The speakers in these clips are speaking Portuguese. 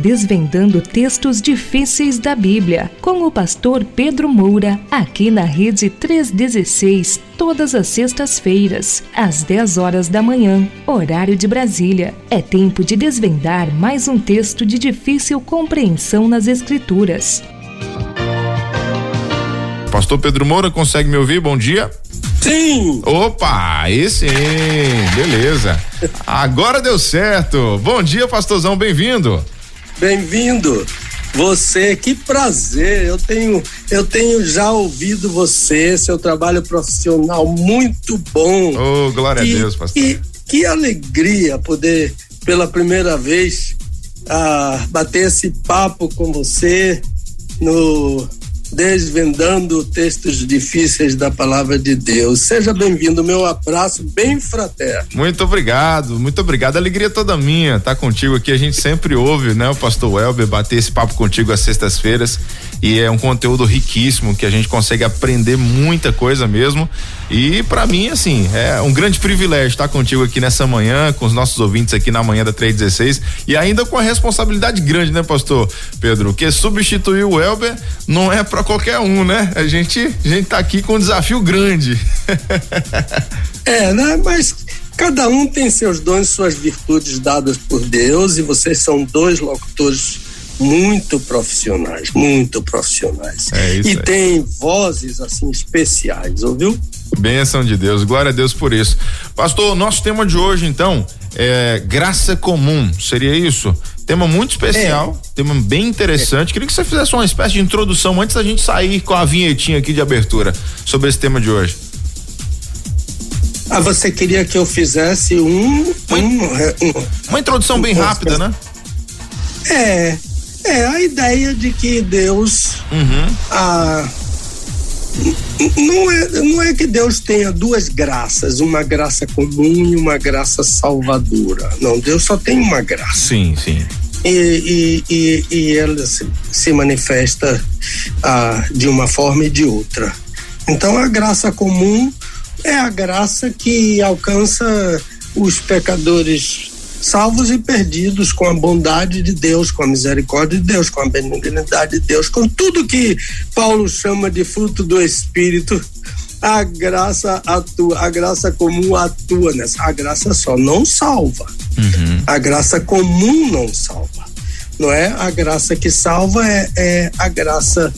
desvendando textos difíceis da Bíblia, com o pastor Pedro Moura, aqui na Rede 316, todas as sextas-feiras, às 10 horas da manhã, horário de Brasília. É tempo de desvendar mais um texto de difícil compreensão nas Escrituras. Pastor Pedro Moura, consegue me ouvir? Bom dia. Sim! Opa, aí sim, beleza. Agora deu certo. Bom dia, pastorzão, bem-vindo. Bem-vindo. Você, que prazer. Eu tenho, eu tenho já ouvido você, seu trabalho profissional muito bom. Oh, glória e, a Deus, pastor. E, que alegria poder, pela primeira vez, ah, bater esse papo com você no desvendando textos difíceis da palavra de Deus. Seja bem-vindo, meu abraço bem fraterno. Muito obrigado, muito obrigado. alegria toda minha tá contigo aqui. A gente sempre ouve, né, o pastor Welber bater esse papo contigo às sextas-feiras e é um conteúdo riquíssimo que a gente consegue aprender muita coisa mesmo. E para mim, assim, é um grande privilégio estar contigo aqui nessa manhã, com os nossos ouvintes aqui na manhã da 316 e ainda com a responsabilidade grande, né, pastor Pedro? Que substituir o Elber não é para qualquer um, né? A gente, a gente tá aqui com um desafio grande. é, né? Mas cada um tem seus dons, suas virtudes dadas por Deus e vocês são dois locutores muito profissionais, muito profissionais. É isso e aí. tem vozes assim especiais, ouviu? Bênção de Deus, glória a Deus por isso. Pastor, nosso tema de hoje então é graça comum, seria isso? Tema muito especial, é. tema bem interessante. É. Queria que você fizesse uma espécie de introdução antes da gente sair com a vinhetinha aqui de abertura sobre esse tema de hoje. Ah, você queria que eu fizesse um. Uma, um, um, uma introdução bem rápida, né? É, é a ideia de que Deus. Uhum. Ah, não é, não é que Deus tenha duas graças, uma graça comum e uma graça salvadora. Não, Deus só tem uma graça. Sim, sim. E, e, e, e ela se, se manifesta ah, de uma forma e de outra. Então, a graça comum é a graça que alcança os pecadores salvos e perdidos com a bondade de Deus, com a misericórdia de Deus, com a benignidade de Deus, com tudo que Paulo chama de fruto do Espírito. A graça atua, a graça comum atua nessa. A graça só não salva. Uhum. A graça comum não salva. Não é? A graça que salva é, é a graça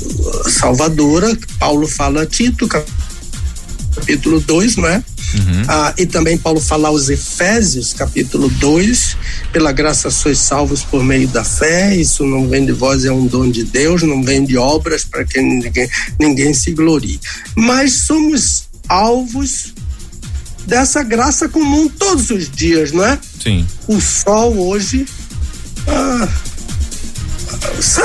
uh, salvadora. Paulo fala a Tito, capítulo 2, não é? Uhum. Ah, e também Paulo fala aos Efésios, capítulo 2, pela graça sois salvos por meio da fé, isso não vem de vós, é um dom de Deus, não vem de obras para que ninguém, ninguém se glorie. Mas somos alvos dessa graça comum todos os dias, não é? Sim. O sol hoje ah,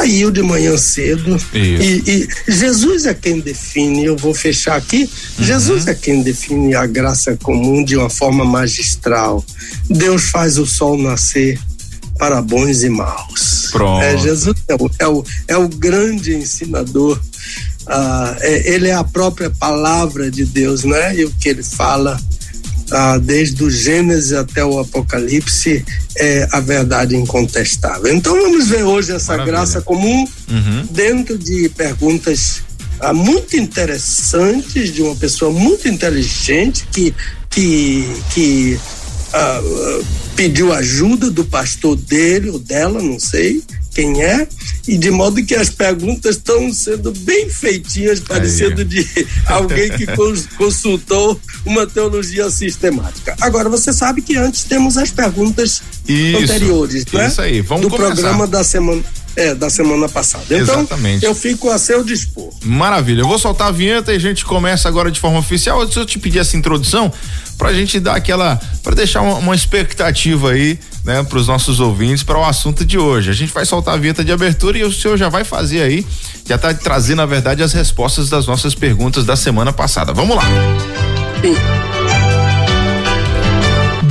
saiu de manhã cedo e, e, Jesus é quem define. Eu vou fechar aqui. Uhum. Jesus é quem define a graça comum de uma forma magistral. Deus faz o sol nascer para bons e maus. Pronto. É, Jesus é o, é o, é o grande ensinador. Ah, é, ele é a própria palavra de Deus, né? E o que ele fala ah, desde o Gênesis até o Apocalipse, é a verdade incontestável. Então vamos ver hoje essa Maravilha. graça comum uhum. dentro de perguntas ah, muito interessantes de uma pessoa muito inteligente que que que ah, pediu ajuda do pastor dele ou dela, não sei, quem é, e de modo que as perguntas estão sendo bem feitinhas, parecendo de alguém que consultou uma teologia sistemática. Agora, você sabe que antes temos as perguntas isso, anteriores, né? Isso aí, vamos Do começar. programa da semana. É, da semana passada. Então, Exatamente. eu fico a seu dispor. Maravilha. Eu vou soltar a vinheta e a gente começa agora de forma oficial. Antes eu te pedir essa introdução pra gente dar aquela. para deixar uma, uma expectativa aí né, para os nossos ouvintes para o assunto de hoje. A gente vai soltar a vinheta de abertura e o senhor já vai fazer aí, já está trazendo na verdade as respostas das nossas perguntas da semana passada. Vamos lá. Sim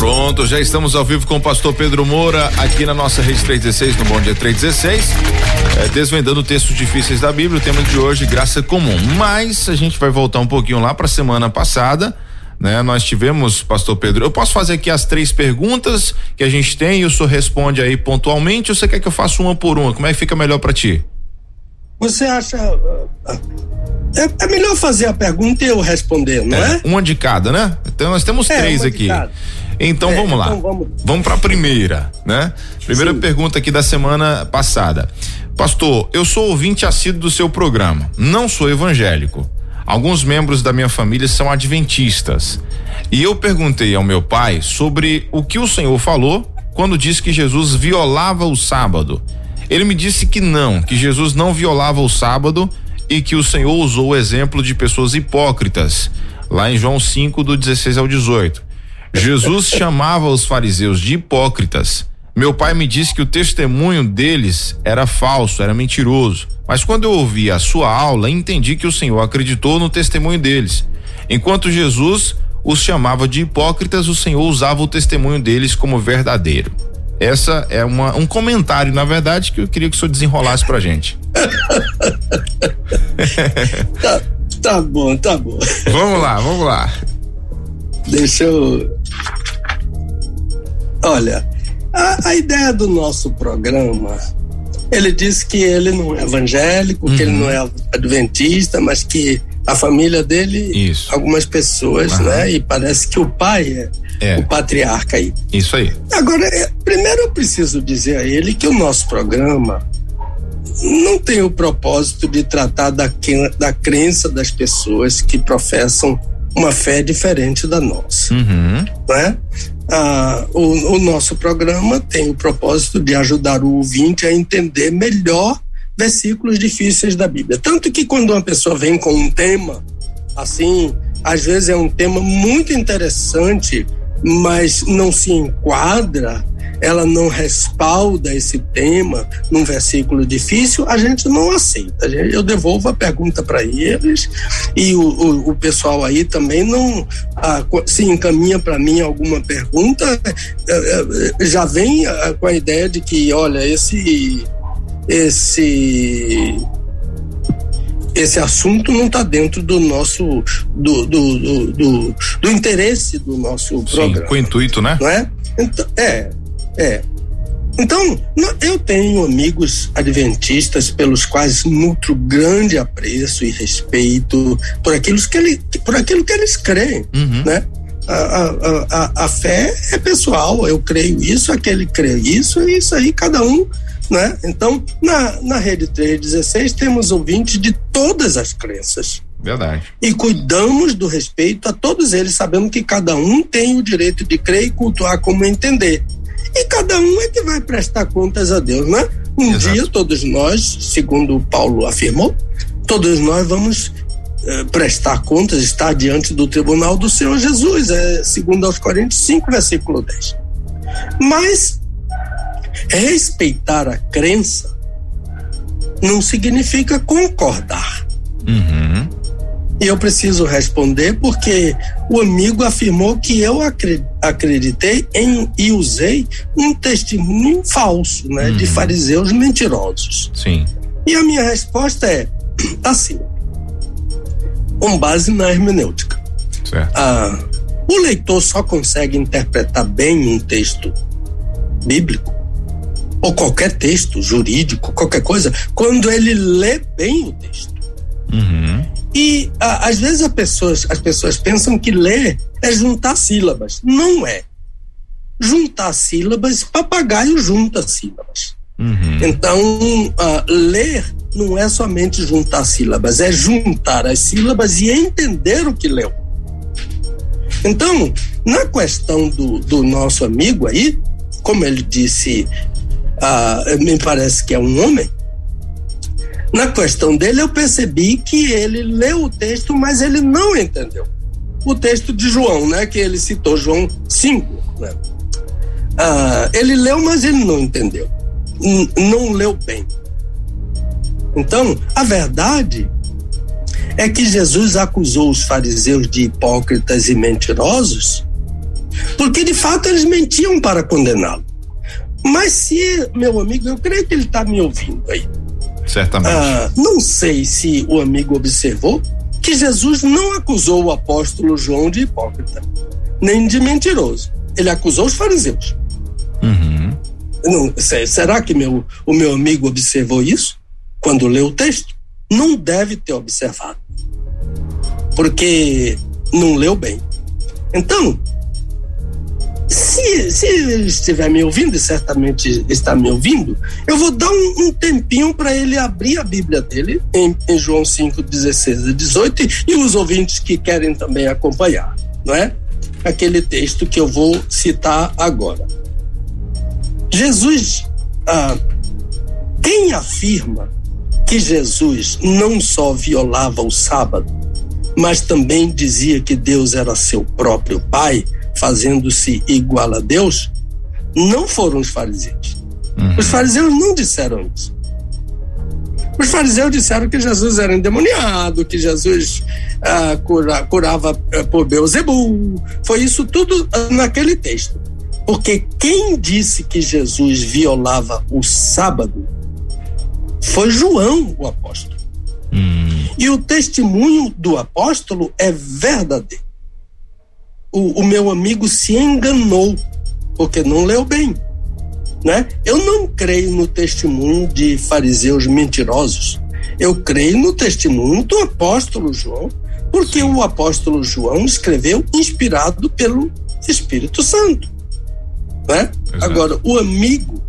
Pronto, já estamos ao vivo com o pastor Pedro Moura aqui na nossa rede 316, no Bom Dia 316, é, desvendando textos difíceis da Bíblia. O tema de hoje, graça comum. Mas a gente vai voltar um pouquinho lá para a semana passada. Né? Nós tivemos, pastor Pedro, eu posso fazer aqui as três perguntas que a gente tem e o senhor responde aí pontualmente ou você quer que eu faça uma por uma? Como é que fica melhor para ti? Você acha ah, é, é, melhor fazer a pergunta e eu responder, não é? é? Uma de cada, né? Então nós temos é, três aqui. Então é, vamos lá. Então vamos vamos para a primeira, né? Primeira Sim. pergunta aqui da semana passada. Pastor, eu sou ouvinte assíduo do seu programa. Não sou evangélico. Alguns membros da minha família são adventistas. E eu perguntei ao meu pai sobre o que o Senhor falou quando disse que Jesus violava o sábado. Ele me disse que não, que Jesus não violava o sábado e que o Senhor usou o exemplo de pessoas hipócritas, lá em João 5, do 16 ao 18. Jesus chamava os fariseus de hipócritas. Meu pai me disse que o testemunho deles era falso, era mentiroso. Mas quando eu ouvi a sua aula, entendi que o Senhor acreditou no testemunho deles. Enquanto Jesus os chamava de hipócritas, o Senhor usava o testemunho deles como verdadeiro. Essa é uma, um comentário, na verdade, que eu queria que o senhor desenrolasse pra gente. tá, tá bom, tá bom. Vamos lá, vamos lá. Deixa eu. Olha, a, a ideia do nosso programa, ele diz que ele não é evangélico, uhum. que ele uhum. não é adventista, mas que a família dele, Isso. algumas pessoas, uhum. né? E parece que o pai é, é, o patriarca aí. Isso aí. Agora, é, primeiro eu preciso dizer a ele que o nosso programa não tem o propósito de tratar da, da crença das pessoas que professam uma fé diferente da nossa. Uhum. Né? Ah, o, o nosso programa tem o propósito de ajudar o ouvinte a entender melhor versículos difíceis da Bíblia. Tanto que quando uma pessoa vem com um tema, assim, às vezes é um tema muito interessante, mas não se enquadra ela não respalda esse tema num versículo difícil, a gente não aceita. Eu devolvo a pergunta para eles e o, o, o, pessoal aí também não ah, se encaminha para mim alguma pergunta, eh, eh, já vem ah, com a ideia de que, olha, esse esse esse assunto não está dentro do nosso do, do, do, do, interesse do nosso programa. Com o intuito, né? Não é? Então, é, é. Então, eu tenho amigos adventistas pelos quais nutro grande apreço e respeito por aquilo que, ele, por aquilo que eles creem, uhum. né? A, a, a, a, fé é pessoal, eu creio isso, aquele crê isso, é isso aí, cada um, né? Então, na, na Rede 316 temos ouvintes de todas as crenças. Verdade. E cuidamos do respeito a todos eles, sabendo que cada um tem o direito de crer e cultuar como entender. E cada um é que vai prestar contas a Deus, né? Um Exato. dia todos nós, segundo Paulo afirmou, todos nós vamos eh, prestar contas, estar diante do tribunal do Senhor Jesus, é segundo aos Coríntios 5, versículo 10. Mas respeitar a crença não significa concordar. Uhum. E eu preciso responder porque o amigo afirmou que eu acreditei em e usei um testemunho falso, né, de uhum. fariseus mentirosos. Sim. E a minha resposta é assim, com base na hermenêutica. Certo. Ah, o leitor só consegue interpretar bem um texto bíblico ou qualquer texto jurídico, qualquer coisa, quando ele lê bem o texto. Uhum. E a, às vezes pessoas, as pessoas pensam que ler é juntar sílabas. Não é. Juntar sílabas, papagaio junta sílabas. Uhum. Então, uh, ler não é somente juntar sílabas, é juntar as sílabas e entender o que leu. Então, na questão do, do nosso amigo aí, como ele disse, uh, me parece que é um homem, na questão dele eu percebi que ele leu o texto, mas ele não entendeu. O texto de João, né, que ele citou, João 5, né? Uh, ele leu, mas ele não entendeu. Não leu bem. Então, a verdade é que Jesus acusou os fariseus de hipócritas e mentirosos, porque de fato eles mentiam para condená-lo. Mas se, meu amigo, eu creio que ele está me ouvindo aí. Certamente. Ah, não sei se o amigo observou que Jesus não acusou o apóstolo João de hipócrita, nem de mentiroso. Ele acusou os fariseus. Uhum. Não, será que meu, o meu amigo observou isso quando leu o texto? Não deve ter observado, porque não leu bem. Então, se, se ele estiver me ouvindo, e certamente está me ouvindo, eu vou dar um, um tempinho para ele abrir a Bíblia dele em, em, João 5, 16 e 18 e os ouvintes que querem também acompanhar, não é? Aquele texto que eu vou citar agora. Jesus, ah, quem afirma que Jesus não só violava o sábado, mas também dizia que Deus era seu próprio Pai, fazendo-se igual a Deus, não foram os fariseus. Uhum. Os fariseus não disseram isso. Os fariseus disseram que Jesus era endemoniado, que Jesus ah, cura, curava ah, por Beuzebu. Foi isso tudo naquele texto. Porque quem disse que Jesus violava o sábado foi João, o apóstolo. Uhum. E o testemunho do apóstolo é verdadeiro o, o meu amigo se enganou, porque não leu bem. Né? Eu não creio no testemunho de fariseus mentirosos. Eu creio no testemunho do apóstolo João, porque o apóstolo João escreveu inspirado pelo Espírito Santo. Né? Agora, o amigo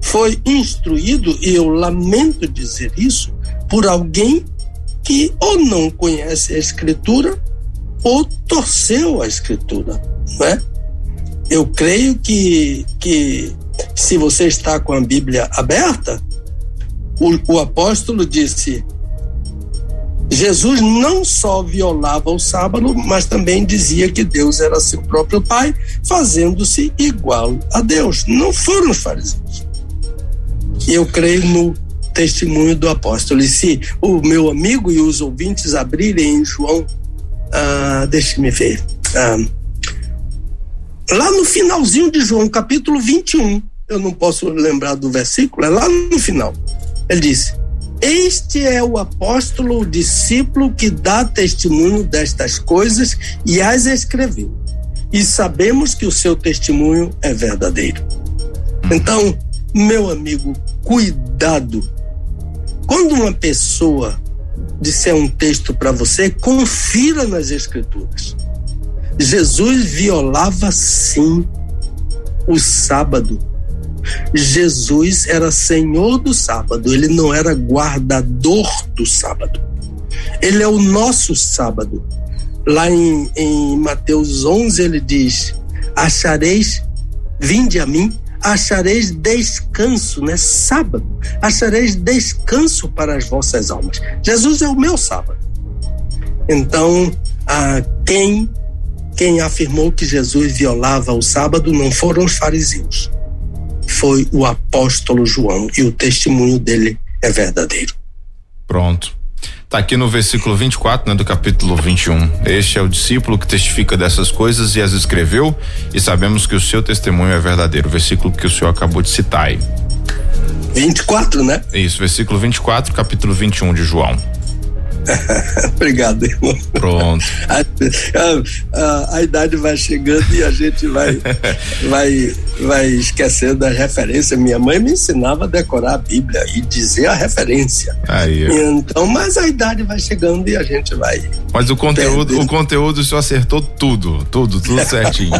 foi instruído, e eu lamento dizer isso, por alguém que ou não conhece a Escritura ou torceu a escritura, né? Eu creio que, que se você está com a Bíblia aberta, o, o apóstolo disse: Jesus não só violava o sábado, mas também dizia que Deus era seu próprio Pai, fazendo-se igual a Deus. Não foram os fariseus. Eu creio no testemunho do apóstolo. E se o meu amigo e os ouvintes abrirem em João ah, deixe-me ver. Ah, lá no finalzinho de João, capítulo 21, eu não posso lembrar do versículo, é lá no final. Ele diz: Este é o apóstolo, o discípulo que dá testemunho destas coisas e as escreveu. E sabemos que o seu testemunho é verdadeiro. Então, meu amigo, cuidado. Quando uma pessoa disser um texto para você, confira nas Escrituras. Jesus violava sim o sábado. Jesus era senhor do sábado, ele não era guardador do sábado. Ele é o nosso sábado. Lá em, em Mateus 11 ele diz: Achareis, vinde a mim achareis descanso, né? Sábado, achareis descanso para as vossas almas. Jesus é o meu sábado. Então, ah, quem quem afirmou que Jesus violava o sábado não foram os fariseus, foi o apóstolo João e o testemunho dele é verdadeiro. Pronto. Está aqui no versículo 24, né, do capítulo 21. Este é o discípulo que testifica dessas coisas e as escreveu, e sabemos que o seu testemunho é verdadeiro. O versículo que o senhor acabou de citar aí. 24, né? Isso, versículo 24, capítulo 21 de João. Obrigado, irmão. Pronto. A, a, a, a, idade vai chegando e a gente vai, vai, vai esquecendo da referência. Minha mãe me ensinava a decorar a Bíblia e dizer a referência. Aí. Então, mas a idade vai chegando e a gente vai. Mas o conteúdo, perdendo. o conteúdo só acertou tudo, tudo, tudo certinho.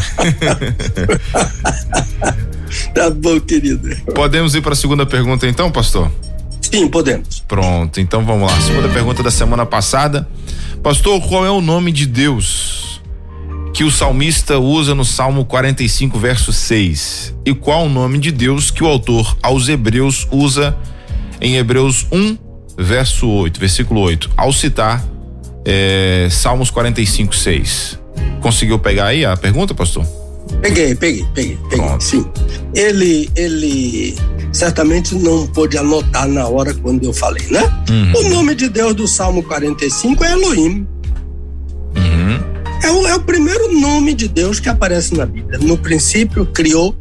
tá bom, querido. Podemos ir para a segunda pergunta então, pastor? Sim, podemos. Pronto, então vamos lá. Segunda pergunta da semana passada. Pastor, qual é o nome de Deus que o salmista usa no Salmo 45, verso 6? E qual o nome de Deus que o autor aos Hebreus usa em Hebreus 1, verso 8, versículo 8, ao citar é, Salmos 45, 6? Conseguiu pegar aí a pergunta, pastor? Peguei, peguei, peguei, peguei. Pronto. Sim. Ele, ele certamente não pôde anotar na hora quando eu falei, né? Uhum. O nome de Deus do Salmo 45 é Elohim. Uhum. É, o, é o primeiro nome de Deus que aparece na Bíblia. No princípio, criou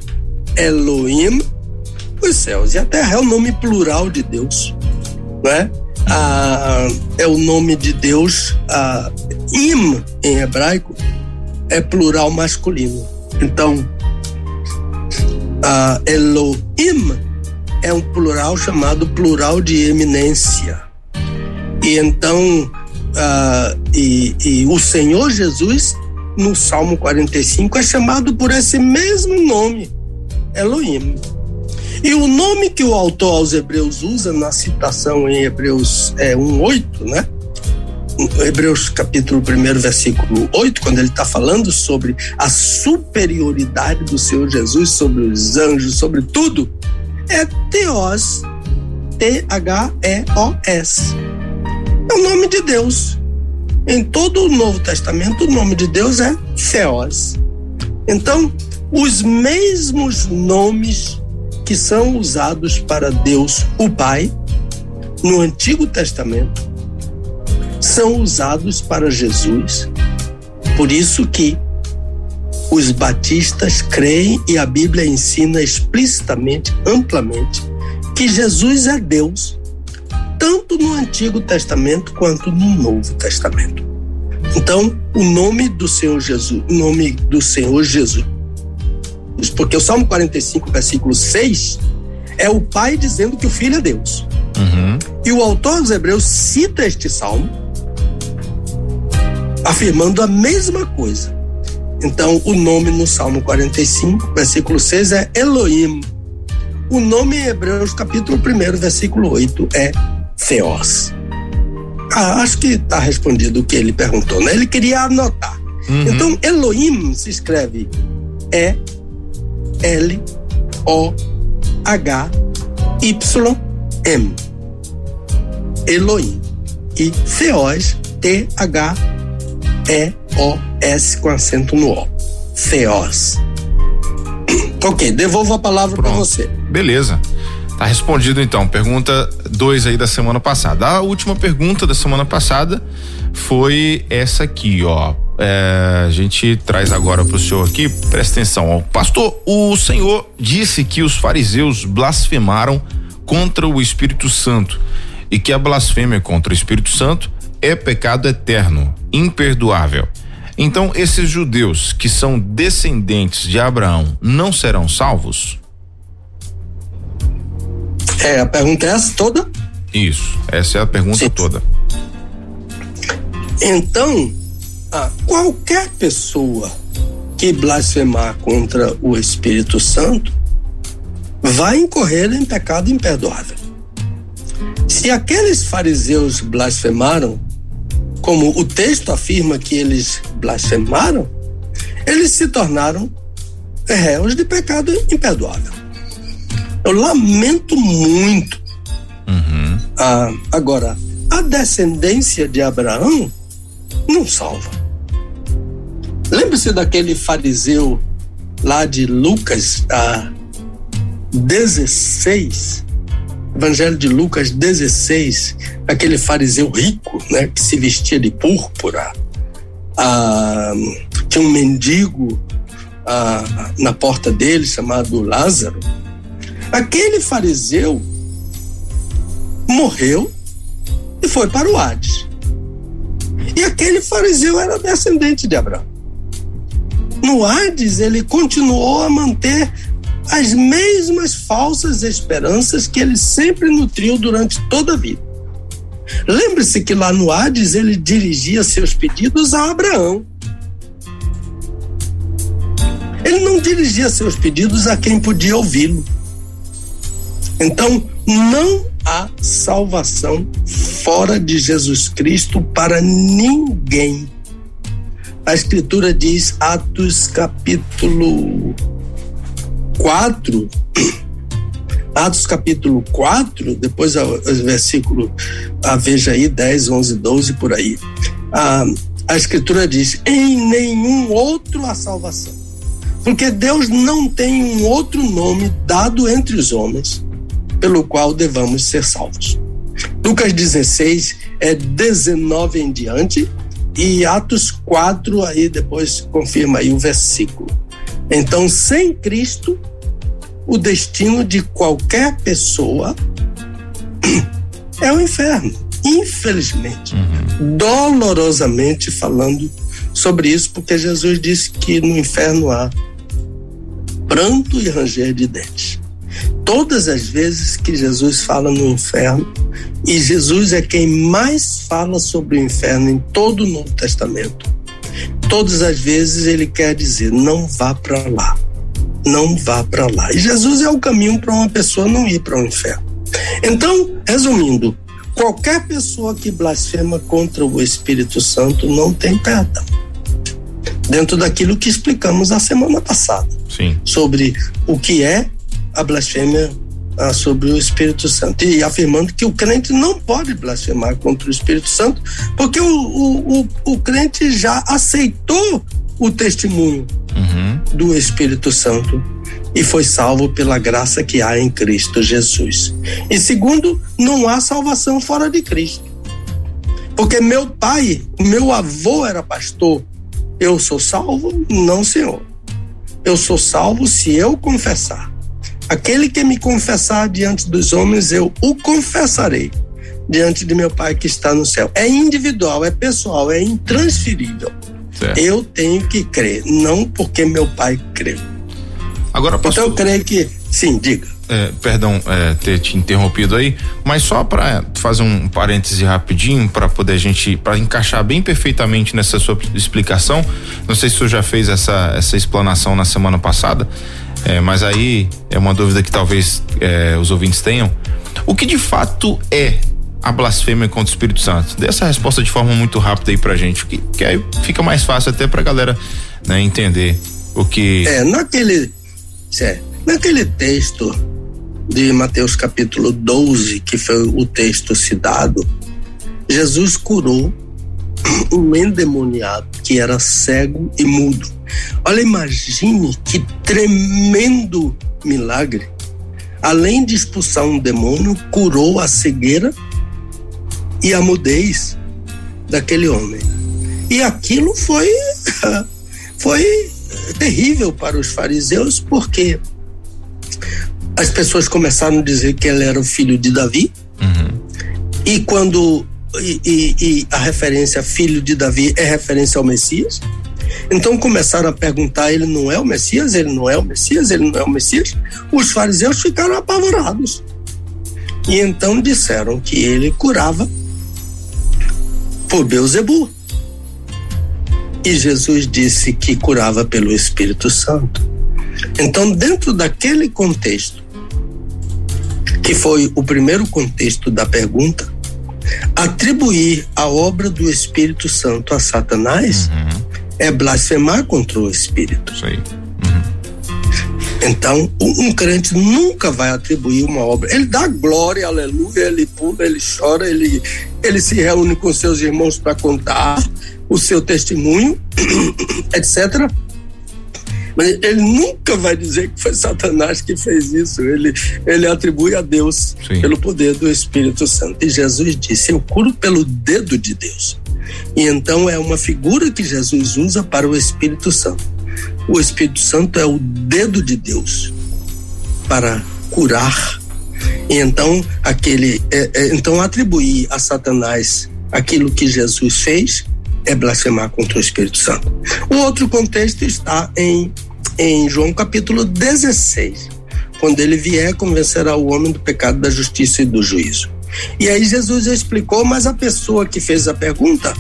Elohim os céus e a terra. É o nome plural de Deus, né? Ah, é o nome de Deus, ah, Im, em hebraico, é plural masculino. Então, uh, Elohim é um plural chamado plural de eminência. E então, uh, e, e o Senhor Jesus, no Salmo 45, é chamado por esse mesmo nome, Elohim. E o nome que o autor aos Hebreus usa na citação em Hebreus é, 1,8, né? Hebreus capítulo 1, versículo 8, quando ele está falando sobre a superioridade do Senhor Jesus sobre os anjos, sobre tudo, é Teos, T-H-E-O-S. É o nome de Deus. Em todo o Novo Testamento, o nome de Deus é Theos. Então, os mesmos nomes que são usados para Deus, o Pai, no Antigo Testamento, são usados para Jesus. Por isso que os batistas creem e a Bíblia ensina explicitamente, amplamente, que Jesus é Deus, tanto no Antigo Testamento quanto no Novo Testamento. Então, o nome do Senhor Jesus, o nome do Senhor Jesus, porque o Salmo 45, versículo 6, é o Pai dizendo que o Filho é Deus. Uhum. E o autor dos Hebreus cita este salmo afirmando a mesma coisa. Então, o nome no Salmo 45, versículo 6 é Elohim. O nome em Hebreus, capítulo 1, versículo 8 é Theos. Ah, acho que está respondido o que ele perguntou, né? Ele queria anotar. Uhum. Então, Elohim se escreve E L O H Y M. Elohim. E Theos T H e-O-S com acento no O. Theos. ok, devolvo a palavra para você. Beleza. Tá respondido então. Pergunta 2 aí da semana passada. A última pergunta da semana passada foi essa aqui, ó. É, a gente traz agora para o senhor aqui, presta atenção, ó. Pastor, o senhor disse que os fariseus blasfemaram contra o Espírito Santo e que a blasfêmia contra o Espírito Santo é pecado eterno, imperdoável. Então, esses judeus que são descendentes de Abraão não serão salvos? É, a pergunta é essa toda? Isso, essa é a pergunta Sim. toda. Então, qualquer pessoa que blasfemar contra o Espírito Santo vai incorrer em pecado imperdoável. Se aqueles fariseus blasfemaram, como o texto afirma que eles blasfemaram, eles se tornaram réus de pecado imperdoável. Eu lamento muito. Uhum. Ah, agora, a descendência de Abraão não salva. Lembre-se daquele fariseu lá de Lucas ah, 16, Evangelho de Lucas 16, aquele fariseu rico, né, que se vestia de púrpura, ah, tinha um mendigo ah, na porta dele chamado Lázaro. Aquele fariseu morreu e foi para o Hades. E aquele fariseu era descendente de Abraão. No Hades, ele continuou a manter as mesmas falsas esperanças que ele sempre nutriu durante toda a vida. Lembre-se que lá no Hades ele dirigia seus pedidos a Abraão. Ele não dirigia seus pedidos a quem podia ouvi-lo. Então, não há salvação fora de Jesus Cristo para ninguém. A escritura diz, Atos capítulo 4, Atos capítulo 4, depois o versículo, a, veja aí, 10, 11, 12, por aí. A, a escritura diz: em nenhum outro há salvação. Porque Deus não tem um outro nome dado entre os homens pelo qual devamos ser salvos. Lucas 16 é 19 em diante e Atos 4 aí depois confirma aí o versículo. Então, sem Cristo, o destino de qualquer pessoa é o inferno, infelizmente. Uhum. Dolorosamente falando sobre isso, porque Jesus disse que no inferno há pranto e ranger de dentes. Todas as vezes que Jesus fala no inferno, e Jesus é quem mais fala sobre o inferno em todo o Novo Testamento, todas as vezes ele quer dizer: não vá para lá não vá para lá. E Jesus é o caminho para uma pessoa não ir para o inferno. Então, resumindo, qualquer pessoa que blasfema contra o Espírito Santo não tem perdão. Dentro daquilo que explicamos a semana passada. Sim. Sobre o que é a blasfêmia ah, sobre o Espírito Santo. E afirmando que o crente não pode blasfemar contra o Espírito Santo, porque o, o, o, o crente já aceitou o testemunho uhum. do Espírito Santo e foi salvo pela graça que há em Cristo Jesus. E segundo, não há salvação fora de Cristo. Porque meu pai, meu avô era pastor. Eu sou salvo? Não, Senhor. Eu sou salvo se eu confessar. Aquele que me confessar diante dos homens, eu o confessarei diante de meu Pai que está no céu. É individual, é pessoal, é intransferível. Certo. Eu tenho que crer, não porque meu pai creu. Agora, pastor, então eu creio que, sim, diga. É, perdão é, ter te interrompido aí, mas só para fazer um parêntese rapidinho para poder a gente para encaixar bem perfeitamente nessa sua explicação. Não sei se você já fez essa essa explanação na semana passada, é, mas aí é uma dúvida que talvez é, os ouvintes tenham. O que de fato é a blasfêmia contra o Espírito Santo? Dê essa resposta de forma muito rápida aí pra gente, que, que aí fica mais fácil até pra galera né, entender o que. É, naquele. É, naquele texto de Mateus capítulo 12, que foi o texto citado, Jesus curou um endemoniado que era cego e mudo. Olha, imagine que tremendo milagre. Além de expulsar um demônio, curou a cegueira e a mudez daquele homem. E aquilo foi foi terrível para os fariseus porque as pessoas começaram a dizer que ele era o filho de Davi uhum. e quando e, e, e, a referência filho de Davi é referência ao Messias? Então começaram a perguntar ele não é o Messias? Ele não é o Messias? Ele não é o Messias? Os fariseus ficaram apavorados. E então disseram que ele curava por Beuzebu. E Jesus disse que curava pelo Espírito Santo. Então, dentro daquele contexto, que foi o primeiro contexto da pergunta, atribuir a obra do Espírito Santo a Satanás uhum. é blasfemar contra o Espírito. Então, um crente nunca vai atribuir uma obra. Ele dá glória, aleluia, ele pula, ele chora, ele, ele se reúne com seus irmãos para contar o seu testemunho, etc. Mas ele nunca vai dizer que foi Satanás que fez isso. Ele, ele atribui a Deus Sim. pelo poder do Espírito Santo. E Jesus disse: Eu curo pelo dedo de Deus. E então é uma figura que Jesus usa para o Espírito Santo o Espírito Santo é o dedo de Deus para curar. E então aquele, é, é, então atribuir a Satanás aquilo que Jesus fez é blasfemar contra o Espírito Santo. O outro contexto está em em João capítulo 16, quando ele vier convencerá o homem do pecado, da justiça e do juízo. E aí Jesus explicou, mas a pessoa que fez a pergunta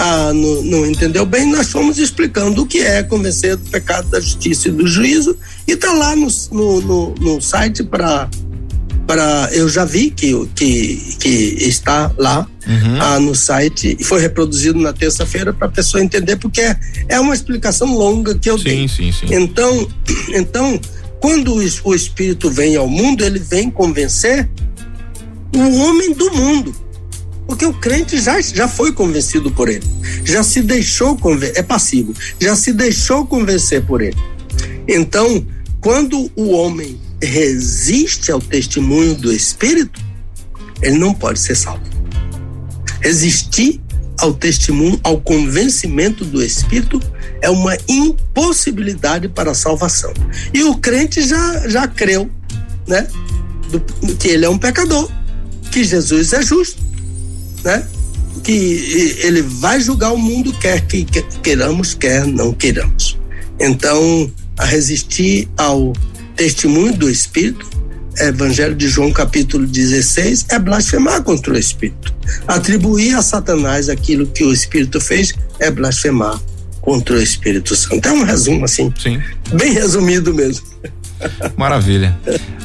ah, não, não, entendeu bem, nós fomos explicando o que é convencer do pecado, da justiça e do juízo, e está lá no, no, no, no, site para para eu já vi que, que, que está lá uhum. ah, no site e foi reproduzido na terça-feira para a pessoa entender porque é, é uma explicação longa que eu sim, dei. Sim, sim. Então, então quando o espírito vem ao mundo, ele vem convencer o homem do mundo. Porque o crente já, já foi convencido por ele, já se deixou convencer, é passivo, já se deixou convencer por ele. Então, quando o homem resiste ao testemunho do Espírito, ele não pode ser salvo. Resistir ao testemunho, ao convencimento do Espírito é uma impossibilidade para a salvação. E o crente já, já creu, né? Do, que ele é um pecador, que Jesus é justo, né? Que ele vai julgar o mundo, quer que queiramos, quer não queiramos. Então, a resistir ao testemunho do Espírito, Evangelho de João, capítulo 16, é blasfemar contra o Espírito. Atribuir a Satanás aquilo que o Espírito fez é blasfemar contra o Espírito Santo. É um resumo assim, Sim. bem resumido mesmo. Maravilha.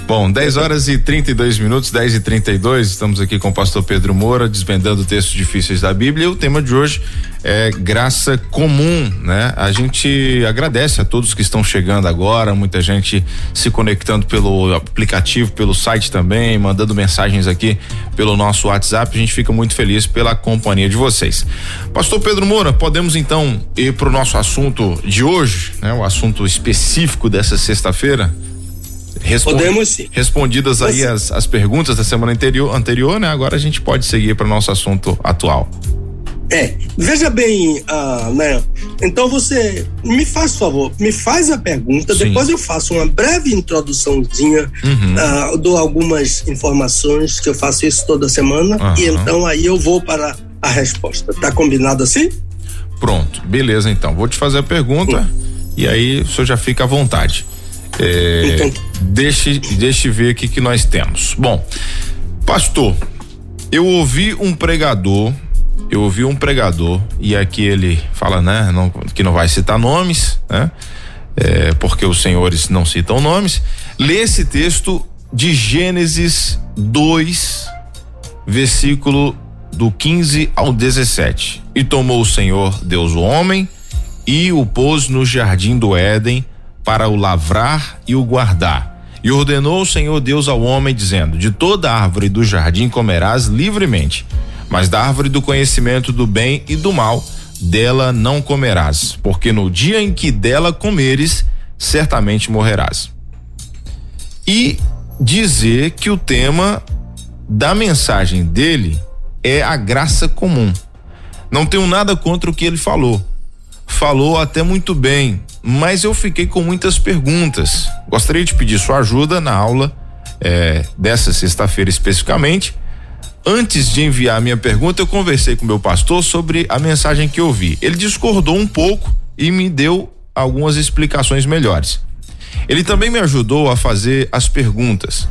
Bom, 10 horas e 32 minutos, 10 e 32 estamos aqui com o pastor Pedro Moura, desvendando textos difíceis da Bíblia. E o tema de hoje é graça comum, né? A gente agradece a todos que estão chegando agora, muita gente se conectando pelo aplicativo, pelo site também, mandando mensagens aqui pelo nosso WhatsApp. A gente fica muito feliz pela companhia de vocês. Pastor Pedro Moura, podemos então ir para o nosso assunto de hoje, né? O assunto específico dessa sexta-feira? Podemos sim. Respondidas aí as, as perguntas da semana anterior, anterior, né? Agora a gente pode seguir para o nosso assunto atual. É, veja bem, né? Então você me faz favor, me faz a pergunta, Sim. depois eu faço uma breve introduçãozinha, uhum. uh, dou algumas informações que eu faço isso toda semana uhum. e então aí eu vou para a resposta. Tá combinado assim? Pronto, beleza então. Vou te fazer a pergunta uhum. e aí o senhor já fica à vontade. É, deixe, deixe ver o que que nós temos. Bom, pastor, eu ouvi um pregador, eu ouvi um pregador e aqui ele fala, né, não, que não vai citar nomes, né? É, porque os senhores não citam nomes. Lê esse texto de Gênesis 2, versículo do 15 ao 17. E tomou o Senhor Deus o homem e o pôs no jardim do Éden para o lavrar e o guardar. E ordenou o Senhor Deus ao homem, dizendo: De toda árvore do jardim comerás livremente, mas da árvore do conhecimento do bem e do mal, dela não comerás, porque no dia em que dela comeres, certamente morrerás. E dizer que o tema da mensagem dele é a graça comum. Não tenho nada contra o que ele falou. Falou até muito bem, mas eu fiquei com muitas perguntas. Gostaria de pedir sua ajuda na aula é, dessa sexta-feira especificamente. Antes de enviar minha pergunta, eu conversei com meu pastor sobre a mensagem que eu vi. Ele discordou um pouco e me deu algumas explicações melhores. Ele também me ajudou a fazer as perguntas.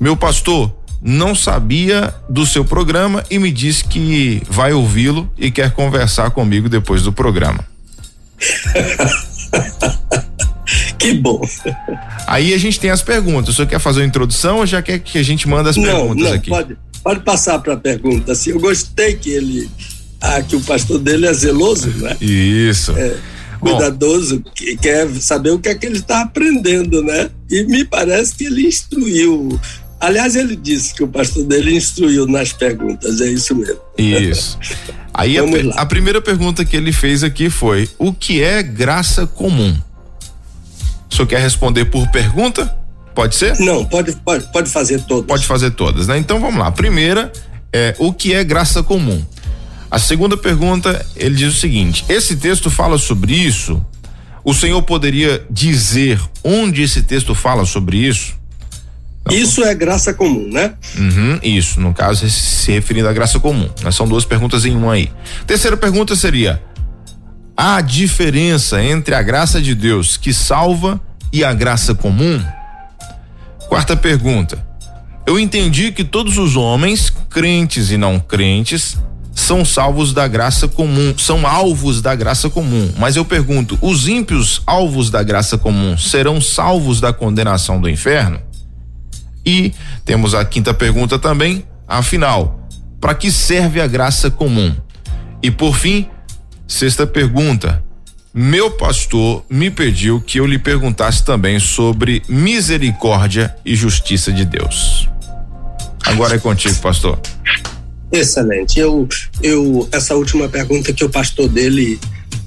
Meu pastor não sabia do seu programa e me disse que vai ouvi-lo e quer conversar comigo depois do programa. que bom. Aí a gente tem as perguntas. O senhor quer fazer uma introdução ou já quer que a gente manda as não, perguntas não, aqui? Pode, pode passar para a pergunta. Assim, eu gostei que ele, ah, que o pastor dele é zeloso, né? Isso. É, cuidadoso, que quer saber o que é que ele está aprendendo, né? E me parece que ele instruiu. Aliás, ele disse que o pastor dele instruiu nas perguntas, é isso mesmo. Isso. Aí a, a, primeira pergunta que ele fez aqui foi: o que é graça comum? O senhor quer responder por pergunta? Pode ser? Não, pode, pode, pode fazer todas. Pode fazer todas, né? Então vamos lá. A primeira é o que é graça comum? A segunda pergunta, ele diz o seguinte: esse texto fala sobre isso? O senhor poderia dizer onde esse texto fala sobre isso? Não. Isso é graça comum, né? Uhum, isso, no caso, se referindo à graça comum. São duas perguntas em uma aí. Terceira pergunta seria: há diferença entre a graça de Deus que salva e a graça comum? Quarta pergunta: eu entendi que todos os homens, crentes e não crentes, são salvos da graça comum, são alvos da graça comum. Mas eu pergunto: os ímpios alvos da graça comum serão salvos da condenação do inferno? E temos a quinta pergunta também, afinal, para que serve a graça comum? E por fim, sexta pergunta, meu pastor me pediu que eu lhe perguntasse também sobre misericórdia e justiça de Deus. Agora é contigo, pastor. Excelente. Eu, eu, essa última pergunta que o pastor dele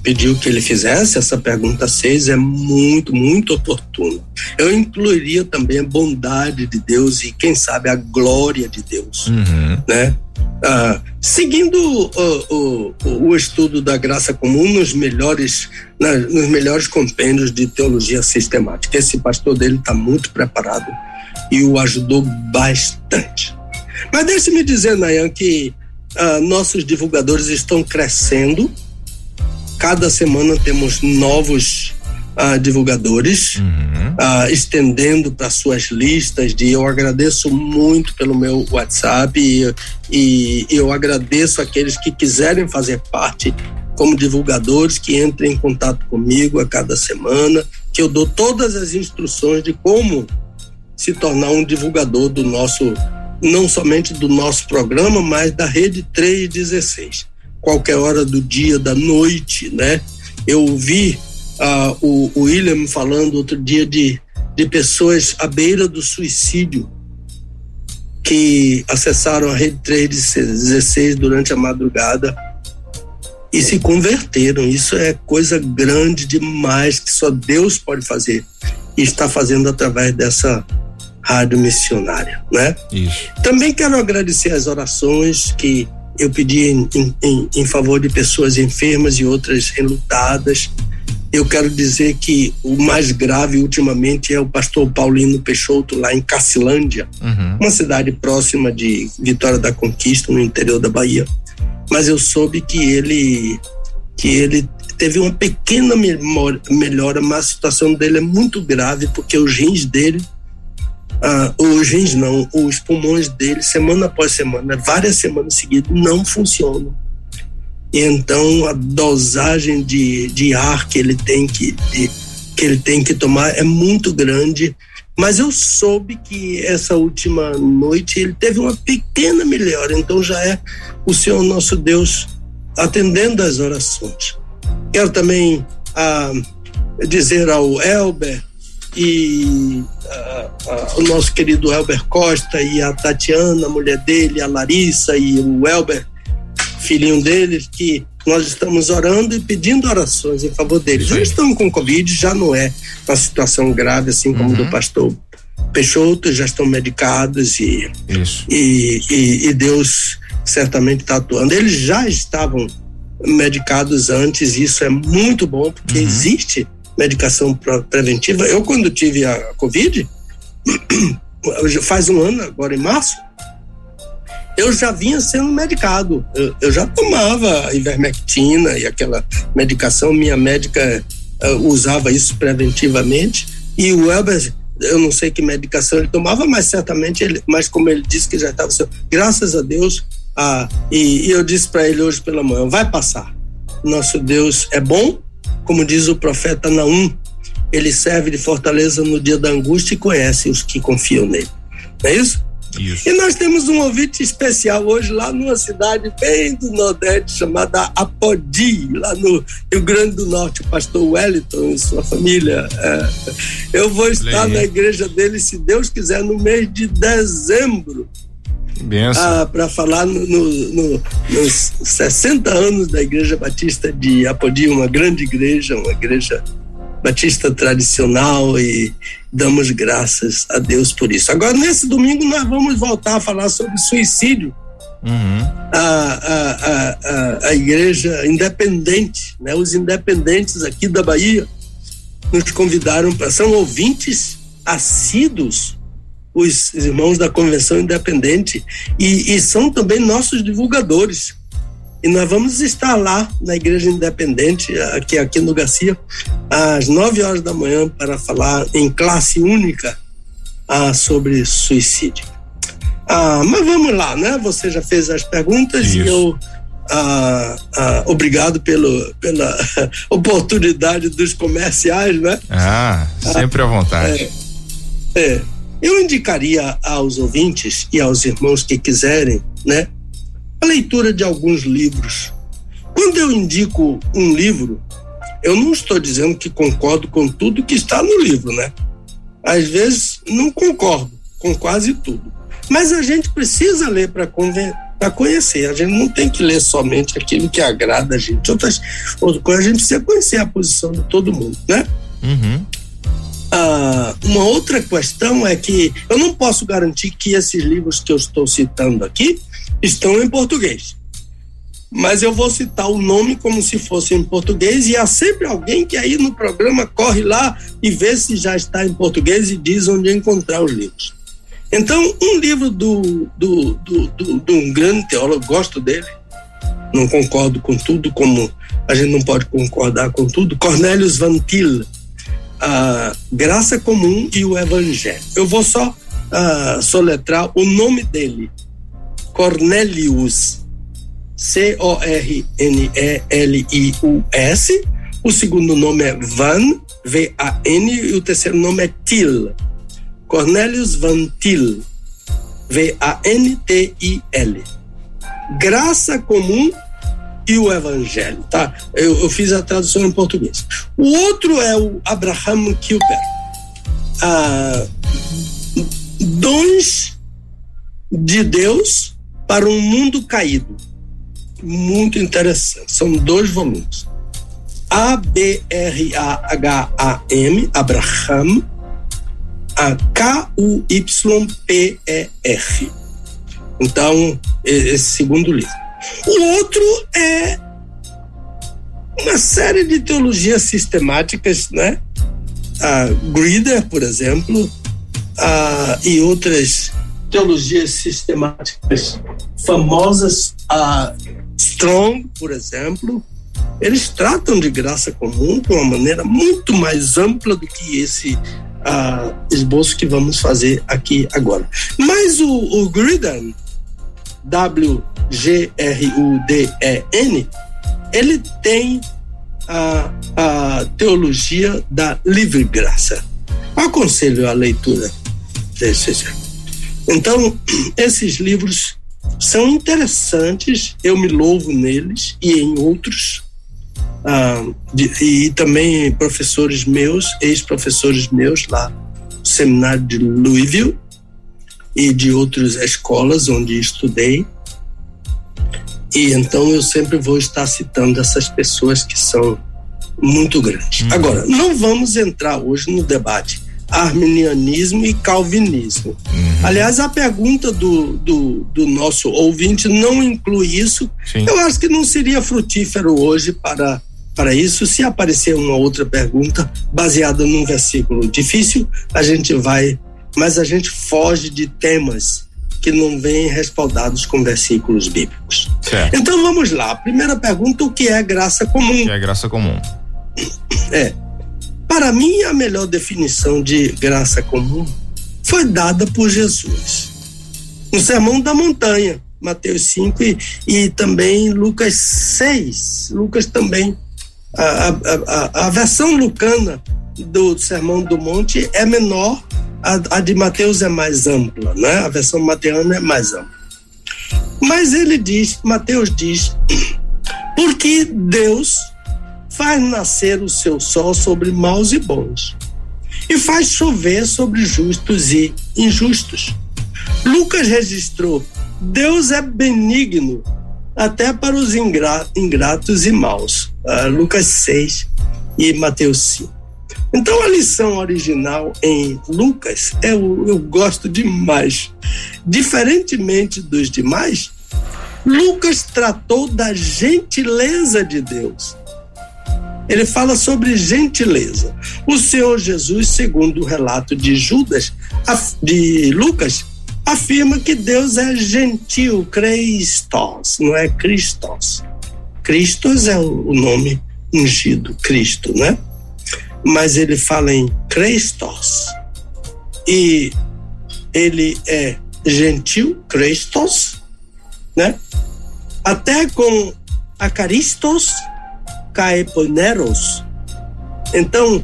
pediu que ele fizesse, essa pergunta 6 é muito, muito oportuna. Eu incluiria também a bondade de Deus e, quem sabe, a glória de Deus, uhum. né? Ah, seguindo o, o, o, estudo da graça comum nos melhores, na, nos melhores compêndios de teologia sistemática. Esse pastor dele está muito preparado e o ajudou bastante. Mas deixe-me dizer, Nayan, que ah, nossos divulgadores estão crescendo. Cada semana temos novos uh, divulgadores, uhum. uh, estendendo para suas listas de eu agradeço muito pelo meu WhatsApp e, e, eu agradeço aqueles que quiserem fazer parte como divulgadores, que entrem em contato comigo a cada semana, que eu dou todas as instruções de como se tornar um divulgador do nosso não somente do nosso programa, mas da Rede 316. Qualquer hora do dia, da noite, né? Eu ouvi uh, o, o William falando outro dia de, de pessoas à beira do suicídio que acessaram a Rede 316 durante a madrugada e se converteram. Isso é coisa grande demais que só Deus pode fazer e está fazendo através dessa rádio missionária, né? Isso. Também quero agradecer as orações que eu pedi em, em, em favor de pessoas enfermas e outras enlutadas. Eu quero dizer que o mais grave ultimamente é o pastor Paulino Peixoto, lá em Cacilândia, uhum. uma cidade próxima de Vitória da Conquista, no interior da Bahia. Mas eu soube que ele, que ele teve uma pequena melhora, mas a situação dele é muito grave, porque os rins dele ah, os rins não, os pulmões dele, semana após semana, várias semanas seguidas, não funcionam. Então a dosagem de, de ar que ele tem que, de, que ele tem que tomar é muito grande. Mas eu soube que essa última noite ele teve uma pequena melhora, então já é o Senhor nosso Deus atendendo às orações. Quero também ah, dizer ao Elber e uh, uh, o nosso querido Elber Costa e a Tatiana, a mulher dele, a Larissa e o Elber, filhinho dele, que nós estamos orando e pedindo orações em favor deles. Eles estão com Covid, já não é uma situação grave, assim como uhum. do pastor Peixoto, já estão medicados e, e, e, e Deus certamente está atuando. Eles já estavam medicados antes, isso é muito bom, porque uhum. existe medicação preventiva. Eu, quando tive a Covid, faz um ano, agora em março, eu já vinha sendo medicado. Eu, eu já tomava ivermectina e aquela medicação, minha médica uh, usava isso preventivamente. E o Elber, eu não sei que medicação ele tomava, mas certamente ele, mas como ele disse que já estava, graças a Deus, ah, e, e eu disse para ele hoje pela manhã, vai passar. Nosso Deus é bom como diz o profeta Naum, ele serve de fortaleza no dia da angústia e conhece os que confiam nele. Não é isso? Isso. E nós temos um ouvinte especial hoje lá numa cidade bem do Nordeste chamada Apodi, lá no Rio Grande do Norte, o pastor Wellington e sua família. É, eu vou estar Leia. na igreja dele, se Deus quiser, no mês de dezembro para falar no, no, no, nos 60 anos da Igreja Batista de Apodi, uma grande igreja, uma igreja batista tradicional e damos graças a Deus por isso. Agora, nesse domingo, nós vamos voltar a falar sobre suicídio. Uhum. A, a, a, a, igreja independente, né? os independentes aqui da Bahia nos convidaram para, são ouvintes assíduos os irmãos da Convenção Independente e, e são também nossos divulgadores. E nós vamos estar lá na Igreja Independente, aqui, aqui no Garcia, às nove horas da manhã, para falar em classe única ah, sobre suicídio. Ah, mas vamos lá, né? Você já fez as perguntas Isso. e eu. Ah, ah, obrigado pelo, pela oportunidade dos comerciais, né? Ah, sempre à vontade. É, é. Eu indicaria aos ouvintes e aos irmãos que quiserem, né, a leitura de alguns livros. Quando eu indico um livro, eu não estou dizendo que concordo com tudo que está no livro, né? Às vezes não concordo com quase tudo. Mas a gente precisa ler para conhecer. A gente não tem que ler somente aquilo que agrada a gente. Outras, outras coisas, a gente precisa conhecer a posição de todo mundo, né? Uhum. Ah, uma outra questão é que eu não posso garantir que esses livros que eu estou citando aqui estão em português. Mas eu vou citar o nome como se fosse em português e há sempre alguém que aí no programa corre lá e vê se já está em português e diz onde encontrar os livros. Então, um livro do, do, do, do, de um grande teólogo, gosto dele, não concordo com tudo, como a gente não pode concordar com tudo, Cornelius Van Til, a Graça Comum e o Evangelho. Eu vou só uh, soletrar o nome dele. Cornelius, C-O-R-N-E-L-I-U-S. O segundo nome é Van, V-A-N, e o terceiro nome é Til. Cornelius Van Til, V-A-N-T-I-L. Graça Comum e o Evangelho, tá? Eu, eu, fiz a tradução em português. O outro é o Abraham Kuyper. Ah, dons de Deus para um mundo caído. Muito interessante. São dois volumes. A-B-R-A-H-A-M, Abraham, a K-U-Y-P-E-R. Então, esse segundo livro. O outro é uma série de teologias sistemáticas, né? A Grider, por exemplo, a, e outras teologias sistemáticas famosas, a Strong, por exemplo, eles tratam de graça comum de uma maneira muito mais ampla do que esse uh, esboço que vamos fazer aqui agora. Mas o, o W-G-R-U-D-E-N, ele tem a, a teologia da livre graça. Aconselho a leitura desses. Então, esses livros são interessantes, eu me louvo neles e em outros. Ah, e também professores meus, ex-professores meus lá no seminário de Louisville, e de outras escolas onde estudei. E então eu sempre vou estar citando essas pessoas que são muito grandes. Uhum. Agora, não vamos entrar hoje no debate arminianismo e calvinismo. Uhum. Aliás, a pergunta do, do, do, nosso ouvinte não inclui isso. Sim. Eu acho que não seria frutífero hoje para, para isso. Se aparecer uma outra pergunta baseada num versículo difícil, a gente vai mas a gente foge de temas que não vêm respaldados com versículos bíblicos. Certo. Então vamos lá. Primeira pergunta: o que é graça comum? O que é graça comum? É. Para mim, a melhor definição de graça comum foi dada por Jesus. No Sermão da Montanha, Mateus 5 e, e também Lucas 6. Lucas também. A, a, a, a versão lucana do Sermão do Monte é menor a, a de Mateus é mais ampla, né? A versão mateana é mais ampla. Mas ele diz, Mateus diz, porque Deus faz nascer o seu sol sobre maus e bons, e faz chover sobre justos e injustos. Lucas registrou: Deus é benigno até para os ingratos e maus. Uh, Lucas 6 e Mateus 5. Então a lição original em Lucas é eu, eu gosto demais. Diferentemente dos demais, Lucas tratou da gentileza de Deus. Ele fala sobre gentileza. O Senhor Jesus, segundo o relato de Judas, de Lucas, afirma que Deus é gentil, Christos, não é Christos. Christos é o nome ungido, Cristo, né? Mas ele fala em Christos. E ele é gentil, Christos, né? Até com acaristos, caeponeros. Então,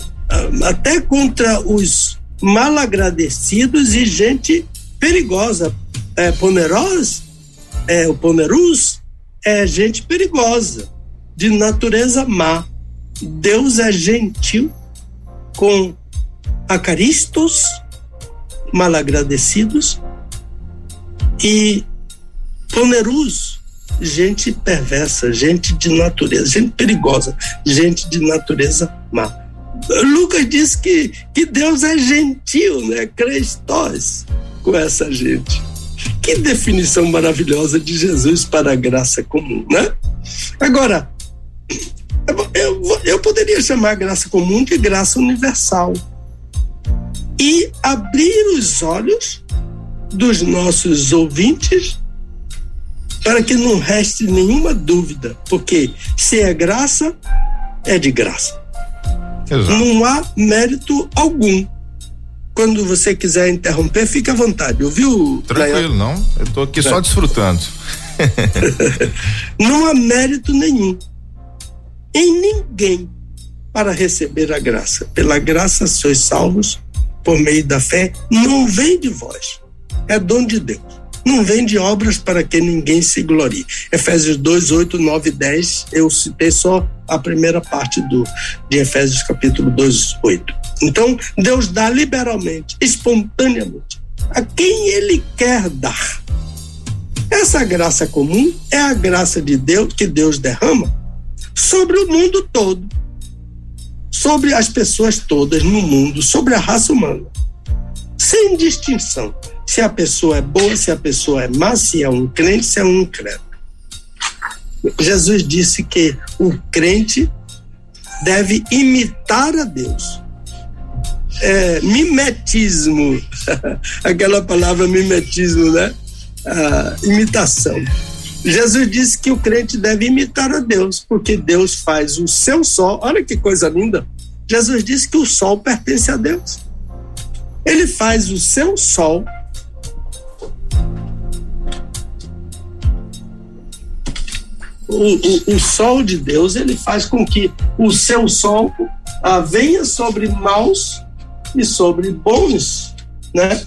até contra os malagradecidos e gente perigosa. É, poneros, é, o ponerus é gente perigosa, de natureza má. Deus é gentil com acaristos, malagradecidos, e ponerus, gente perversa, gente de natureza, gente perigosa, gente de natureza má. Lucas diz que, que Deus é gentil, né? Cristós com essa gente. Que definição maravilhosa de Jesus para a graça comum, né? Agora, eu, eu poderia chamar a graça comum de graça universal e abrir os olhos dos nossos ouvintes para que não reste nenhuma dúvida, porque se é graça, é de graça. Exato. Não há mérito algum. Quando você quiser interromper, fique à vontade, ouviu? Tranquilo, não. Eu estou aqui só desfrutando. não há mérito nenhum em ninguém para receber a graça. Pela graça sois salvos por meio da fé, não vem de vós, é dom de Deus. Não vem de obras para que ninguém se glorie. Efésios 2, 8, 9 e 10, eu citei só a primeira parte do, de Efésios capítulo 2, 8. Então, Deus dá liberalmente, espontaneamente, a quem Ele quer dar. Essa graça comum é a graça de Deus que Deus derrama sobre o mundo todo, sobre as pessoas todas no mundo, sobre a raça humana, sem distinção se a pessoa é boa, se a pessoa é má, se é um crente, se é um incrédulo. Jesus disse que o crente deve imitar a Deus. É, mimetismo, aquela palavra mimetismo, né? Ah, imitação. Jesus disse que o crente deve imitar a Deus, porque Deus faz o seu sol. Olha que coisa linda. Jesus disse que o sol pertence a Deus. Ele faz o seu sol o, o, o, sol de Deus ele faz com que o seu sol ah, venha sobre maus e sobre bons, né?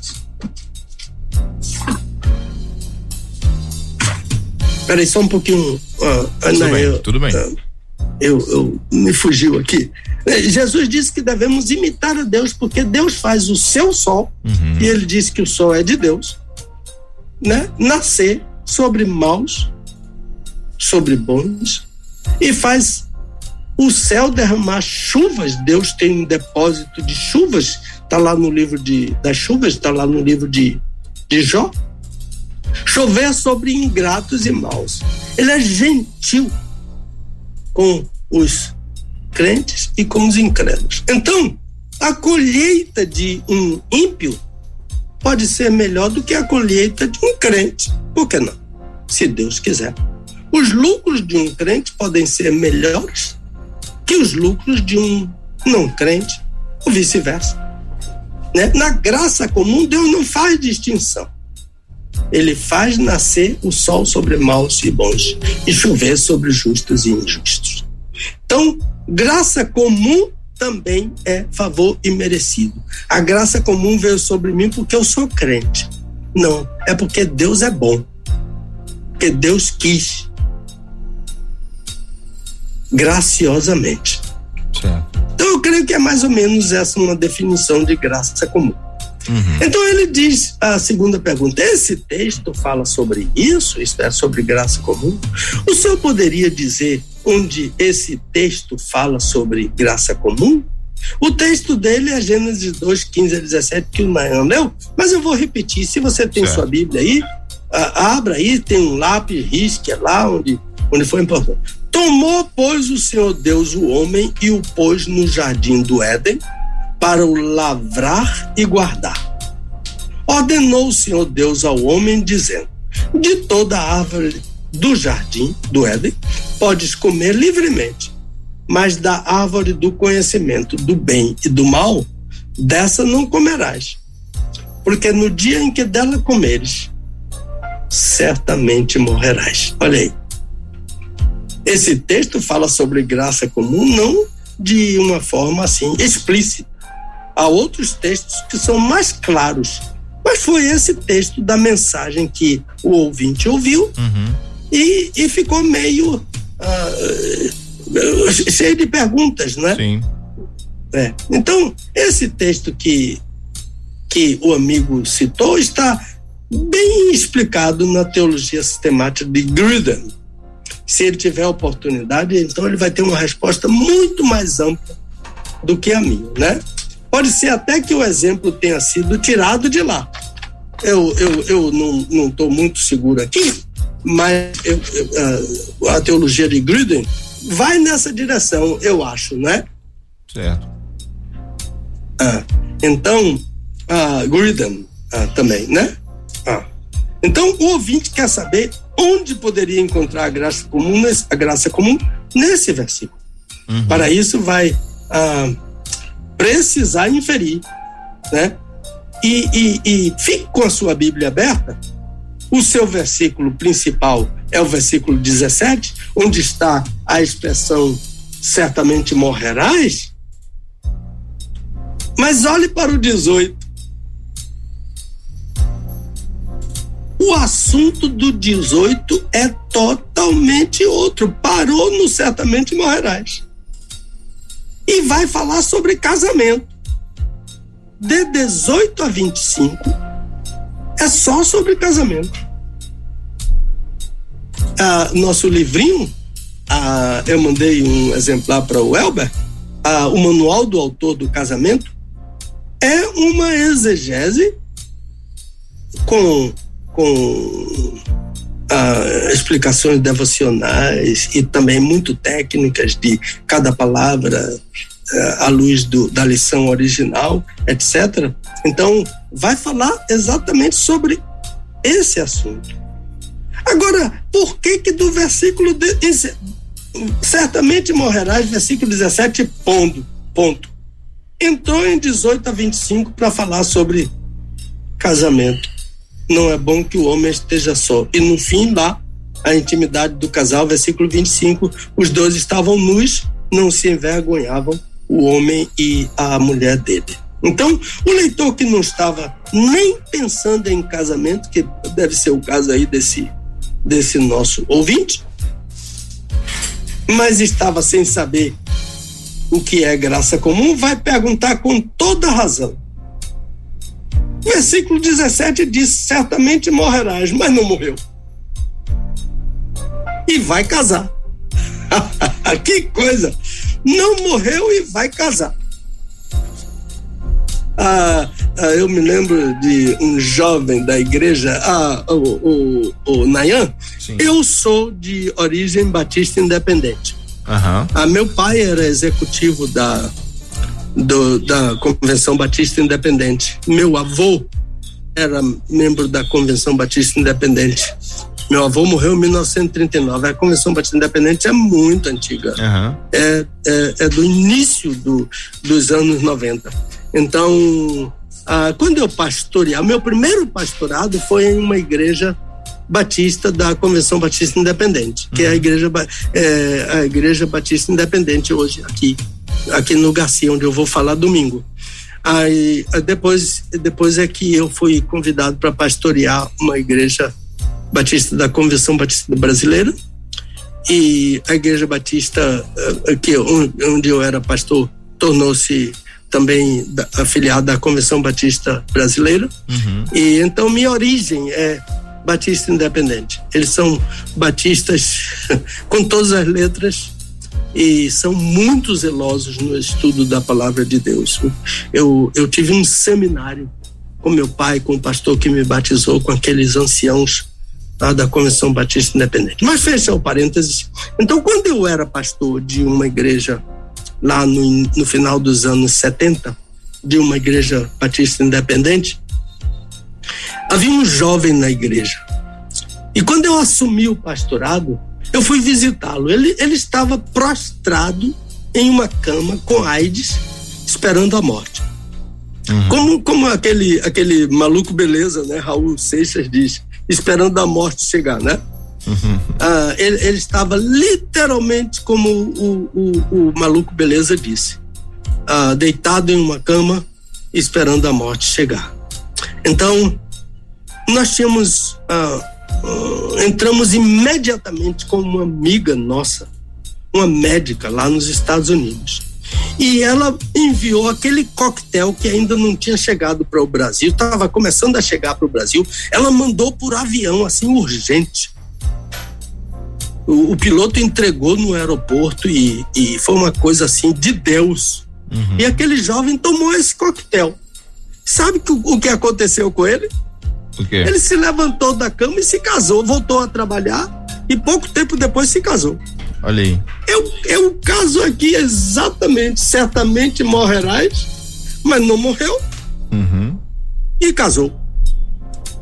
Peraí, só um pouquinho, Ana. Tudo bem, eu, tudo bem. Uh, eu, eu me fugiu aqui. É, Jesus disse que devemos imitar a Deus, porque Deus faz o seu sol, uhum. e ele disse que o sol é de Deus, né? Nascer sobre maus sobre bons e faz o céu derramar chuvas. Deus tem um depósito de chuvas, está lá no livro de, das chuvas, está lá no livro de, de Jó. Chover sobre ingratos e maus. Ele é gentil com os crentes e com os incrédulos. Então, a colheita de um ímpio pode ser melhor do que a colheita de um crente. Por que não? Se Deus quiser os lucros de um crente podem ser melhores que os lucros de um não crente, ou vice-versa. Né? Na graça comum, Deus não faz distinção. Ele faz nascer o sol sobre maus e bons e chover sobre justos e injustos. Então, graça comum também é favor imerecido. A graça comum veio sobre mim porque eu sou crente. Não, é porque Deus é bom. Porque Deus quis graciosamente. Certo. Então eu creio que é mais ou menos essa uma definição de graça comum. Uhum. Então ele diz a segunda pergunta: esse texto fala sobre isso, isto é, sobre graça comum? O senhor poderia dizer onde esse texto fala sobre graça comum? O texto dele é Gênesis 2, 15 a 17, que o Nayan leu, mas eu vou repetir. Se você tem certo. sua Bíblia aí, abra aí, tem um lápis, risque lá onde, onde foi importante. Tomou, pois, o Senhor Deus o homem e o pôs no jardim do Éden para o lavrar e guardar. Ordenou o Senhor Deus ao homem, dizendo: De toda árvore do jardim do Éden podes comer livremente, mas da árvore do conhecimento do bem e do mal, dessa não comerás. Porque no dia em que dela comeres, certamente morrerás. Olha aí. Esse texto fala sobre graça comum não de uma forma assim explícita, há outros textos que são mais claros. Mas foi esse texto da mensagem que o ouvinte ouviu uhum. e, e ficou meio uh, cheio de perguntas, né? Sim. É. Então, esse texto que, que o amigo citou está bem explicado na teologia sistemática de Gruden. Se ele tiver oportunidade, então ele vai ter uma resposta muito mais ampla do que a minha, né? Pode ser até que o exemplo tenha sido tirado de lá. Eu, eu, eu não estou muito seguro aqui, mas eu, eu, a teologia de Gruden vai nessa direção, eu acho, né? Certo. Ah, então, ah, Gruden ah, também, né? Ah. Então, o ouvinte quer saber onde poderia encontrar a graça comum, nesse, a graça comum nesse versículo. Uhum. Para isso, vai ah, precisar inferir, né? E, e, e fique com a sua Bíblia aberta. O seu versículo principal é o versículo 17, onde está a expressão certamente morrerás. Mas olhe para o 18. O assunto do 18 é totalmente outro. Parou no certamente morrerás. E vai falar sobre casamento. De 18 a 25 é só sobre casamento. Ah, nosso livrinho, ah, eu mandei um exemplar para o Elber, ah, o manual do autor do casamento, é uma exegese com com ah, explicações devocionais e também muito técnicas de cada palavra ah, à luz do, da lição original, etc. Então, vai falar exatamente sobre esse assunto. Agora, por que que do versículo de, certamente morrerás, versículo 17, ponto, ponto. Entrou em 18 a 25 para falar sobre casamento não é bom que o homem esteja só. E no fim, lá, a intimidade do casal, versículo 25, os dois estavam nus, não se envergonhavam, o homem e a mulher dele. Então, o leitor que não estava nem pensando em casamento, que deve ser o caso aí desse, desse nosso ouvinte, mas estava sem saber o que é graça comum, vai perguntar com toda razão: Versículo 17 diz: certamente morrerás, mas não morreu. E vai casar. que coisa! Não morreu e vai casar. Ah, ah, eu me lembro de um jovem da igreja, ah, o, o, o Nayan. Sim. Eu sou de origem batista independente. Uhum. Ah, meu pai era executivo da do, da Convenção Batista Independente. Meu avô era membro da Convenção Batista Independente. Meu avô morreu em 1939. A Convenção Batista Independente é muito antiga. Uhum. É, é, é, do início do, dos anos 90. Então, ah, quando eu pastoreava, meu primeiro pastorado foi em uma igreja batista da Convenção Batista Independente, que uhum. é a uhum. igreja, é, a igreja Batista Independente hoje aqui aqui no Garcia, onde eu vou falar domingo. Aí depois, depois é que eu fui convidado para pastorear uma igreja batista da Convenção Batista Brasileira e a igreja batista eh, que onde eu era pastor tornou-se também afiliada à Convenção Batista Brasileira uhum. e então minha origem é batista independente eles são batistas com todas as letras e são muito zelosos no estudo da palavra de Deus. Eu, eu tive um seminário com meu pai, com o pastor que me batizou, com aqueles anciãos lá da Convenção Batista Independente. Mas fecha o parênteses. Então, quando eu era pastor de uma igreja lá no, no final dos anos 70, de uma igreja batista independente, havia um jovem na igreja. E quando eu assumi o pastorado, eu fui visitá-lo. Ele, ele estava prostrado em uma cama com AIDS, esperando a morte. Uhum. Como, como aquele, aquele maluco beleza, né? Raul Seixas diz, esperando a morte chegar, né? Uhum. Ah, ele, ele, estava literalmente como o, o, o maluco beleza disse, ah, deitado em uma cama esperando a morte chegar. Então, nós tínhamos. Ah, entramos imediatamente com uma amiga nossa, uma médica lá nos Estados Unidos. E ela enviou aquele coquetel que ainda não tinha chegado para o Brasil, estava começando a chegar para o Brasil. Ela mandou por avião, assim, urgente. O, o piloto entregou no aeroporto e, e, foi uma coisa assim de Deus. Uhum. E aquele jovem tomou esse coquetel. Sabe que, o que aconteceu com ele? Ele se levantou da cama e se casou, voltou a trabalhar e pouco tempo depois se casou. Olha aí. Eu, eu caso aqui exatamente, certamente morrerás, mas não morreu. Uhum. E casou.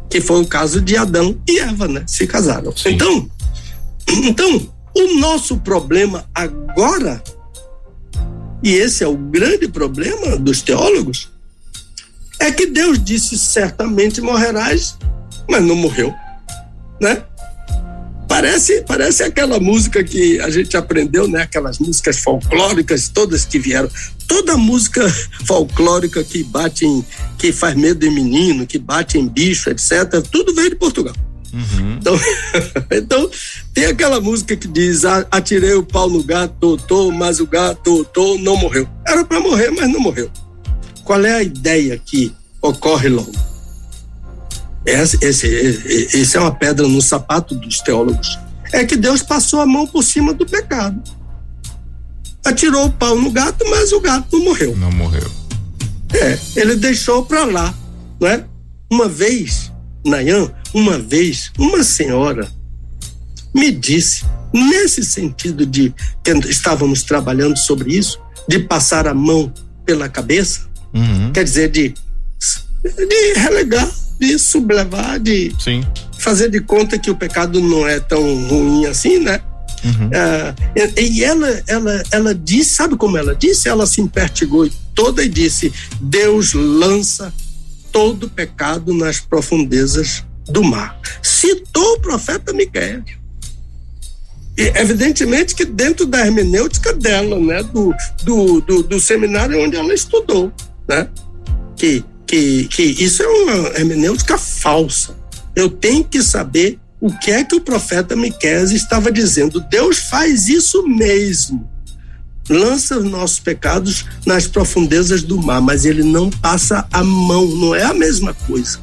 Que foi o caso de Adão e Eva, né? Se casaram. Sim. Então, então, o nosso problema agora, e esse é o grande problema dos teólogos, é que Deus disse certamente morrerás, mas não morreu, né? Parece, parece aquela música que a gente aprendeu, né? Aquelas músicas folclóricas, todas que vieram. Toda música folclórica que bate em, que faz medo em menino, que bate em bicho, etc., tudo veio de Portugal. Uhum. Então, então, tem aquela música que diz: Atirei o pau no gato, tô, mas o gato, tô, não morreu. Era para morrer, mas não morreu. Qual é a ideia que ocorre logo? Esse, esse, esse é uma pedra no sapato dos teólogos. É que Deus passou a mão por cima do pecado. Atirou o pau no gato, mas o gato não morreu. Não morreu. É, ele deixou para lá, não é? Uma vez, Nayan, uma vez, uma senhora me disse, nesse sentido de que estávamos trabalhando sobre isso, de passar a mão pela cabeça, Uhum. Quer dizer, de, de relegar, de sublevar, de Sim. fazer de conta que o pecado não é tão ruim assim, né? Uhum. Uh, e ela, ela, ela disse, sabe como ela disse? Ela se impertigou toda e disse: Deus lança todo pecado nas profundezas do mar. Citou o profeta Miquel. E, evidentemente que dentro da hermenêutica dela, né, do, do, do, do seminário onde ela estudou né? Que, que, que isso é uma hermenêutica falsa. Eu tenho que saber o que é que o profeta Miqueias estava dizendo. Deus faz isso mesmo. Lança os nossos pecados nas profundezas do mar, mas ele não passa a mão, não é a mesma coisa.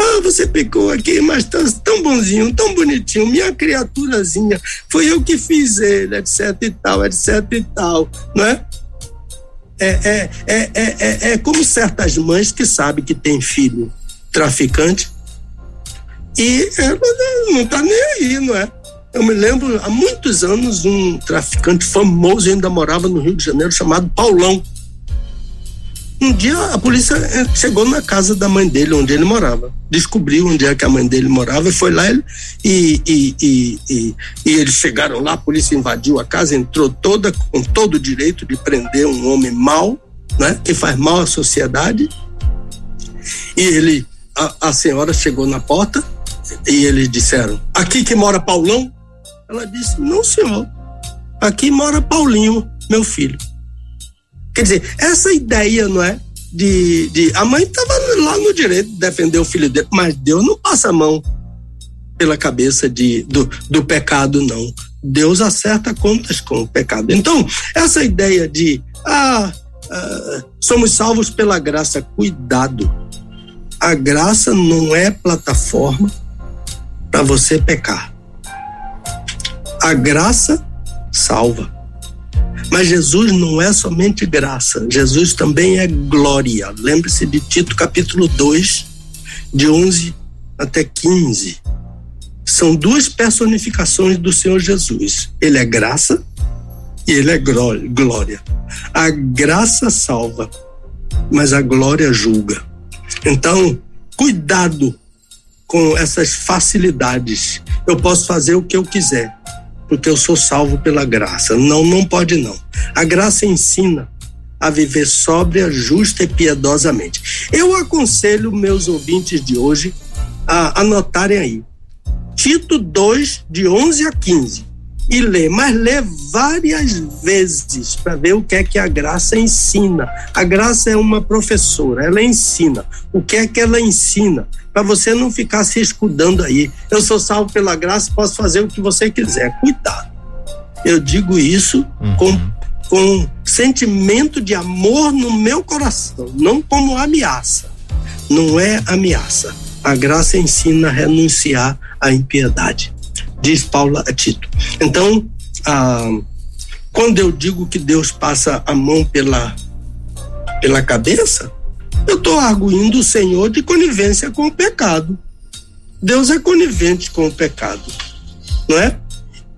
Ah, você pecou aqui, mas tá tão bonzinho, tão bonitinho, minha criaturazinha, foi eu que fiz ele, etc e tal, etc e tal, não é? É, é, é, é, é como certas mães que sabem que tem filho traficante e não está nem aí, não é? Eu me lembro, há muitos anos, um traficante famoso ainda morava no Rio de Janeiro, chamado Paulão. Um dia a polícia eh, chegou na casa da mãe dele, onde ele morava. Descobriu onde é que a mãe dele morava e foi lá e, e, e, e, e eles chegaram lá, a polícia invadiu a casa, entrou toda com todo o direito de prender um homem mau, né, que faz mal à sociedade. E ele, a, a senhora chegou na porta e eles disseram: Aqui que mora Paulão? Ela disse: Não, senhor. Aqui mora Paulinho, meu filho. Quer dizer, essa ideia, não é? De, de a mãe estava lá no direito de defender o filho dele, mas Deus não passa a mão pela cabeça de, do, do pecado, não. Deus acerta contas com o pecado. Então, essa ideia de ah, ah, somos salvos pela graça, cuidado. A graça não é plataforma para você pecar. A graça salva. Mas Jesus não é somente graça, Jesus também é glória. Lembre-se de Tito capítulo 2, de 11 até 15. São duas personificações do Senhor Jesus. Ele é graça e ele é glória. A graça salva, mas a glória julga. Então, cuidado com essas facilidades. Eu posso fazer o que eu quiser porque eu sou salvo pela graça. Não, não pode não. A graça ensina a viver sóbria, justa e piedosamente. Eu aconselho meus ouvintes de hoje a anotarem aí. Tito 2, de 11 a 15. E lê, mas lê várias vezes para ver o que é que a graça ensina. A graça é uma professora, ela ensina. O que é que ela ensina? Para você não ficar se escudando aí. Eu sou salvo pela graça, posso fazer o que você quiser. Cuidado. Eu digo isso uhum. com, com sentimento de amor no meu coração, não como ameaça. Não é ameaça. A graça ensina a renunciar à impiedade diz Paulo a Tito. Então, ah, quando eu digo que Deus passa a mão pela, pela cabeça, eu estou arguindo o Senhor de conivência com o pecado. Deus é conivente com o pecado, não é?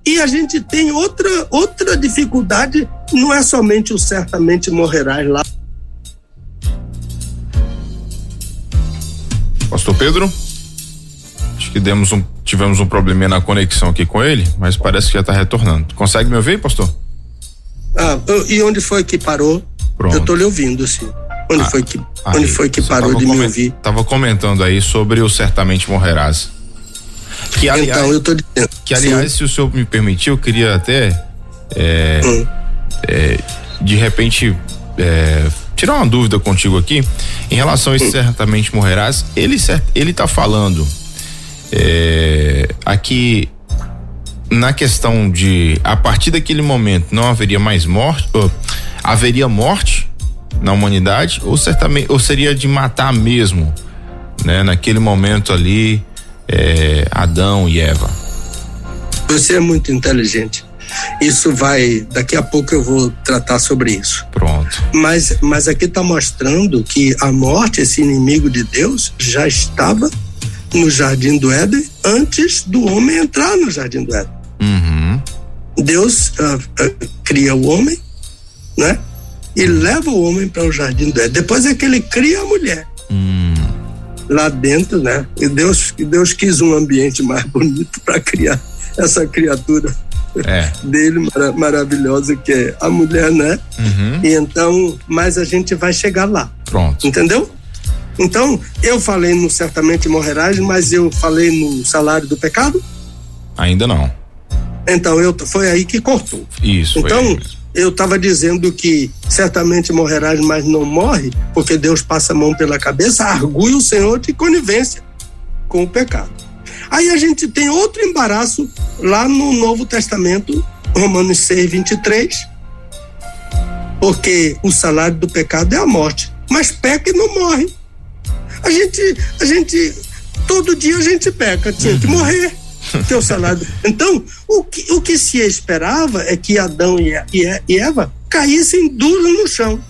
E a gente tem outra, outra dificuldade, não é somente o certamente morrerás lá. Pastor Pedro? Acho que demos um, tivemos um probleminha na conexão aqui com ele, mas parece que já está retornando. Consegue me ouvir, pastor? Ah, e onde foi que parou? Pronto. Eu estou lhe ouvindo, sim. Onde ah, foi que, aí, onde foi que parou de me ouvir? Tava comentando aí sobre o certamente morrerás. Que aliás, então, eu tô dizendo. Que aliás, sim. se o senhor me permitir, eu queria até é, hum. é, de repente é, tirar uma dúvida contigo aqui em relação a esse hum. certamente morrerás. Ele ele tá falando é, aqui na questão de a partir daquele momento não haveria mais morte, ou, haveria morte na humanidade ou certamente ou seria de matar mesmo, né? Naquele momento ali, é, Adão e Eva. Você é muito inteligente. Isso vai, daqui a pouco eu vou tratar sobre isso. Pronto. Mas, mas aqui está mostrando que a morte, esse inimigo de Deus, já estava no jardim do Éden antes do homem entrar no jardim do Éden. Uhum. Deus uh, uh, cria o homem, né? E leva o homem para o jardim do Éden. Depois é que ele cria a mulher. Uhum. Lá dentro, né? E Deus, Deus quis um ambiente mais bonito para criar essa criatura é. dele mar maravilhosa que é a mulher, né? Uhum. E então, mas a gente vai chegar lá. Pronto. Entendeu? Então, eu falei no certamente morrerás, mas eu falei no salário do pecado? Ainda não. Então, eu, foi aí que cortou. Isso. Então, eu estava dizendo que certamente morrerás, mas não morre, porque Deus passa a mão pela cabeça, argui o Senhor de conivência com o pecado. Aí a gente tem outro embaraço lá no Novo Testamento, Romanos 6, 23, porque o salário do pecado é a morte, mas peca e não morre. A gente, a gente, todo dia a gente peca, tinha que morrer. Teu salário. Então, o que, o que se esperava é que Adão e, e Eva caíssem duros no chão.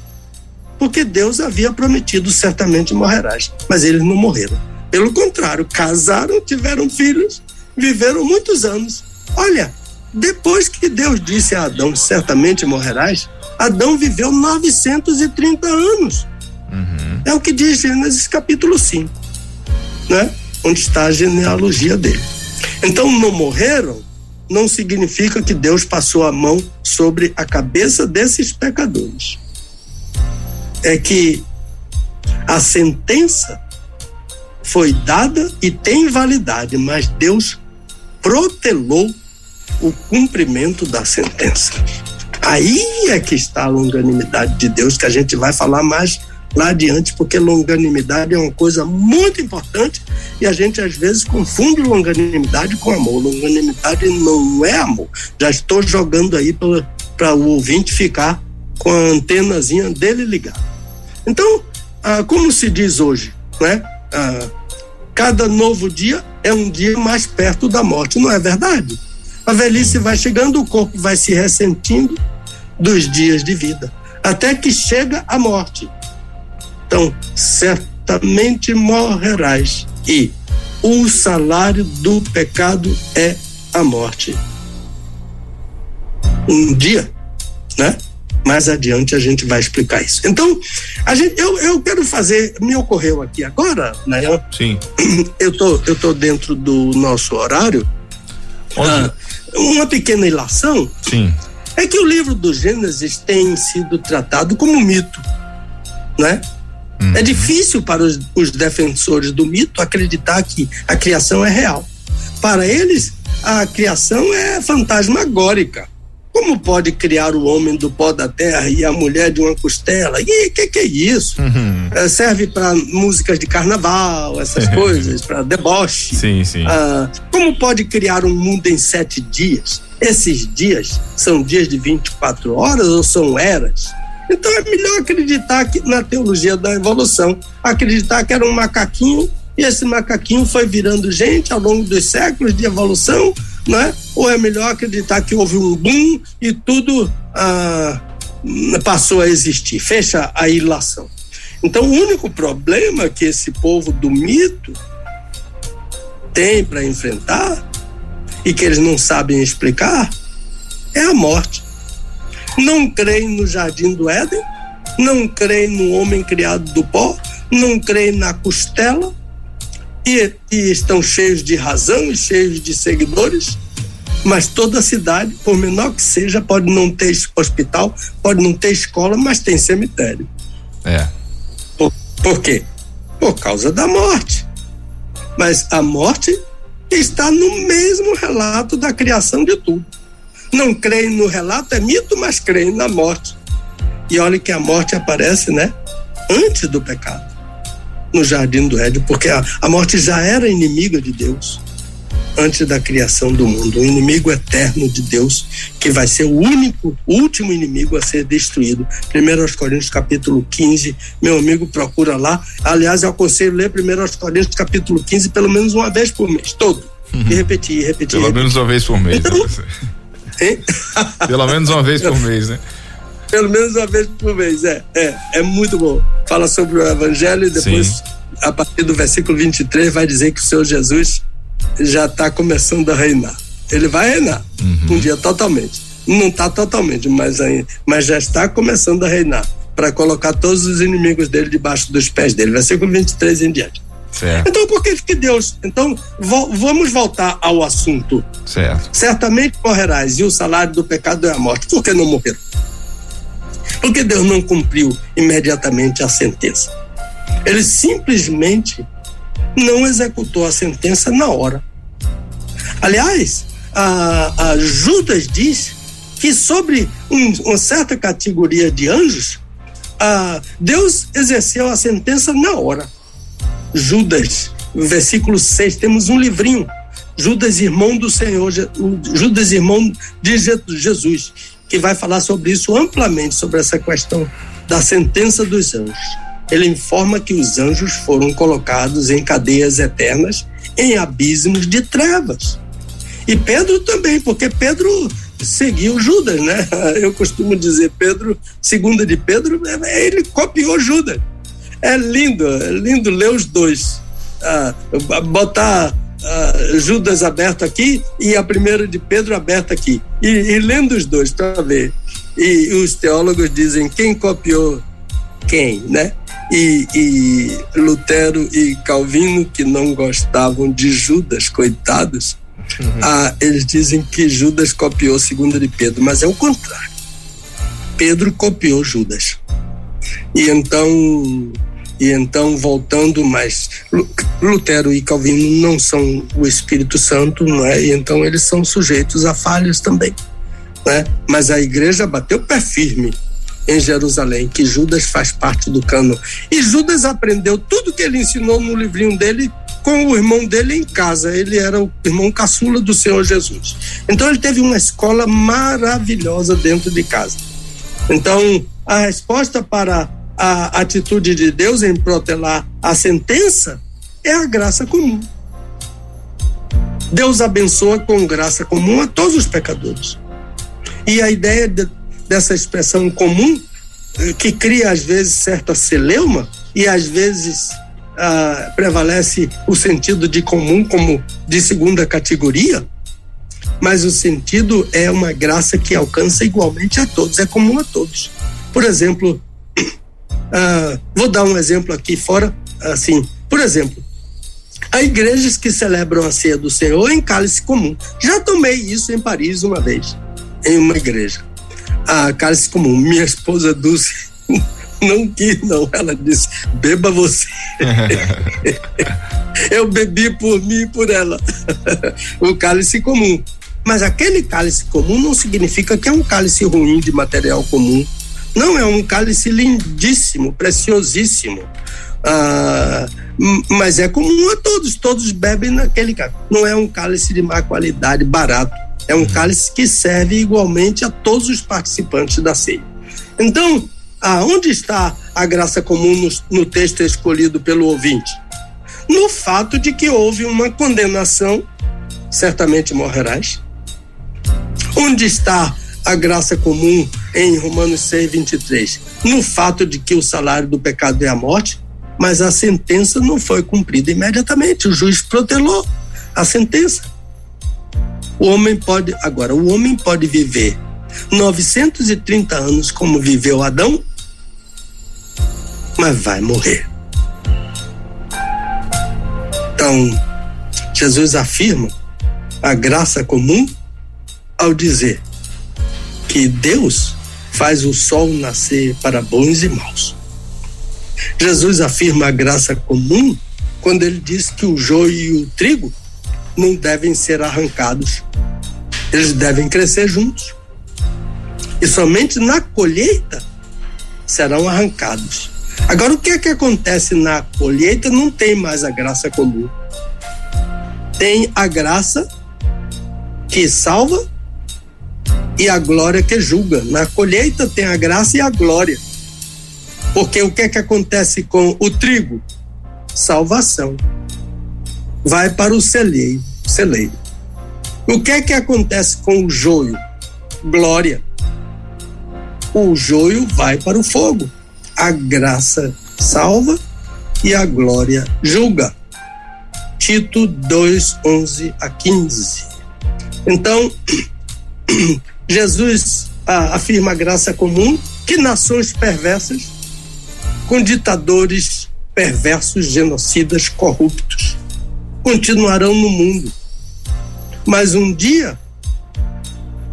Porque Deus havia prometido certamente morrerás. Mas eles não morreram. Pelo contrário, casaram, tiveram filhos, viveram muitos anos. Olha, depois que Deus disse a Adão certamente morrerás, Adão viveu 930 anos. Uhum. É o que diz Gênesis capítulo 5, né? Onde está a genealogia dele. Então, não morreram não significa que Deus passou a mão sobre a cabeça desses pecadores. É que a sentença foi dada e tem validade, mas Deus protelou o cumprimento da sentença. Aí é que está a longanimidade de Deus, que a gente vai falar mais lá adiante, porque longanimidade é uma coisa muito importante e a gente às vezes confunde longanimidade com amor. Longanimidade não é amor. Já estou jogando aí para o ouvinte ficar com a antenazinha dele ligada. Então, ah, como se diz hoje, né? Ah, cada novo dia é um dia mais perto da morte, não é verdade? A velhice vai chegando, o corpo vai se ressentindo dos dias de vida, até que chega a morte. Então, certamente morrerás, e o salário do pecado é a morte. Um dia, né? Mais adiante a gente vai explicar isso. Então, a gente, eu, eu quero fazer, me ocorreu aqui agora, né? Sim. Eu tô, eu tô dentro do nosso horário. Ah, uma pequena ilação. Sim. É que o livro do Gênesis tem sido tratado como mito, né? Uhum. É difícil para os, os defensores do mito acreditar que a criação é real. Para eles, a criação é fantasmagórica. Como pode criar o homem do pó da terra e a mulher de uma costela? E o que, que é isso? Uhum. É, serve para músicas de carnaval, essas coisas, para deboche. Sim, sim. Ah, como pode criar um mundo em sete dias? Esses dias são dias de 24 horas ou são eras? Então é melhor acreditar que na teologia da evolução, acreditar que era um macaquinho e esse macaquinho foi virando gente ao longo dos séculos de evolução né? Ou é melhor acreditar que houve um boom e tudo ah, passou a existir? Fecha a ilação. Então, o único problema que esse povo do mito tem para enfrentar e que eles não sabem explicar é a morte. Não creem no jardim do Éden, não creem no homem criado do pó, não creem na costela, e, e estão cheios de razão e cheios de seguidores, mas toda cidade, por menor que seja, pode não ter hospital, pode não ter escola, mas tem cemitério. É. Por, por quê? Por causa da morte. Mas a morte está no mesmo relato da criação de tudo. Não creem no relato, é mito, mas creem na morte. E olha que a morte aparece, né? Antes do pecado no jardim do Éden, porque a, a morte já era inimiga de Deus antes da criação do mundo, um inimigo eterno de Deus, que vai ser o único, último inimigo a ser destruído. 1 Coríntios capítulo 15, meu amigo procura lá. Aliás, eu aconselho ler 1 Coríntios capítulo 15 pelo menos uma vez por mês, todo. Uhum. E repetir, repetir. Pelo repetir. menos uma vez por mês. Então, né? pelo menos uma vez por mês, né? Pelo menos uma vez por mês, é. É, é muito bom. Fala sobre o evangelho e depois, Sim. a partir do versículo 23, vai dizer que o Senhor Jesus já está começando a reinar. Ele vai reinar uhum. um dia totalmente. Não está totalmente, mas, mas já está começando a reinar para colocar todos os inimigos dele debaixo dos pés dele. Versículo 23 em diante. Certo. Então, por que, que Deus. Então, vo, vamos voltar ao assunto. Certo. Certamente morrerás, e o salário do pecado é a morte. Por que não morreram? Porque Deus não cumpriu imediatamente a sentença. Ele simplesmente não executou a sentença na hora. Aliás, a, a Judas diz que sobre um, uma certa categoria de anjos, a, Deus exerceu a sentença na hora. Judas, versículo 6, temos um livrinho. Judas, irmão do Senhor, Judas, irmão de Jesus que vai falar sobre isso amplamente, sobre essa questão da sentença dos anjos. Ele informa que os anjos foram colocados em cadeias eternas, em abismos de trevas. E Pedro também, porque Pedro seguiu Judas, né? Eu costumo dizer, Pedro, segunda de Pedro, ele copiou Judas. É lindo, é lindo ler os dois. Ah, botar uh, Judas aberto aqui e a primeira de Pedro aberta aqui. E, e lendo os dois para ver. E os teólogos dizem quem copiou quem, né? E, e, Lutero e Calvino, que não gostavam de Judas, coitados, uhum. ah, eles dizem que Judas copiou segunda de Pedro, mas é o contrário. Pedro copiou Judas. E então e então, voltando mais, Lutero e Calvino não são o Espírito Santo, não é? E então eles são sujeitos a falhas também, né? Mas a igreja bateu pé firme em Jerusalém, que Judas faz parte do cano. E Judas aprendeu tudo que ele ensinou no livrinho dele com o irmão dele em casa. Ele era o irmão caçula do Senhor Jesus. Então ele teve uma escola maravilhosa dentro de casa. Então, a resposta para a atitude de Deus em protelar a sentença é a graça comum. Deus abençoa com graça comum a todos os pecadores. E a ideia de, dessa expressão comum, eh, que cria às vezes certa celeuma e às vezes ah, prevalece o sentido de comum como de segunda categoria, mas o sentido é uma graça que alcança igualmente a todos, é comum a todos. Por exemplo, ah, vou dar um exemplo aqui fora, assim, por exemplo, há igrejas que celebram a ceia do Senhor em cálice comum. Já tomei isso em Paris uma vez, em uma igreja. A cálice comum. Minha esposa Dulce não quis, não. Ela disse: beba você. Eu bebi por mim e por ela. o cálice comum. Mas aquele cálice comum não significa que é um cálice ruim de material comum. Não, é um cálice lindíssimo, preciosíssimo. Ah, mas é comum a todos, todos bebem naquele cálice. Não é um cálice de má qualidade, barato. É um cálice que serve igualmente a todos os participantes da ceia. Então, aonde está a graça comum no, no texto escolhido pelo ouvinte? No fato de que houve uma condenação, certamente morrerás. Onde está a graça comum em Romanos 6, 23? No fato de que o salário do pecado é a morte, mas a sentença não foi cumprida imediatamente. O juiz protelou a sentença. O homem pode, agora, o homem pode viver 930 anos como viveu Adão, mas vai morrer. Então, Jesus afirma a graça comum ao dizer que Deus faz o sol nascer para bons e maus. Jesus afirma a graça comum quando ele diz que o joio e o trigo não devem ser arrancados. Eles devem crescer juntos. E somente na colheita serão arrancados. Agora, o que é que acontece na colheita? Não tem mais a graça comum. Tem a graça que salva e a glória que julga. Na colheita tem a graça e a glória. Porque o que é que acontece com o trigo? Salvação. Vai para o celeiro. celeiro. O que é que acontece com o joio? Glória. O joio vai para o fogo. A graça salva e a glória julga. Tito 2, 11 a 15. Então, Jesus ah, afirma a graça comum que nações perversas com ditadores perversos, genocidas, corruptos. Continuarão no mundo. Mas um dia,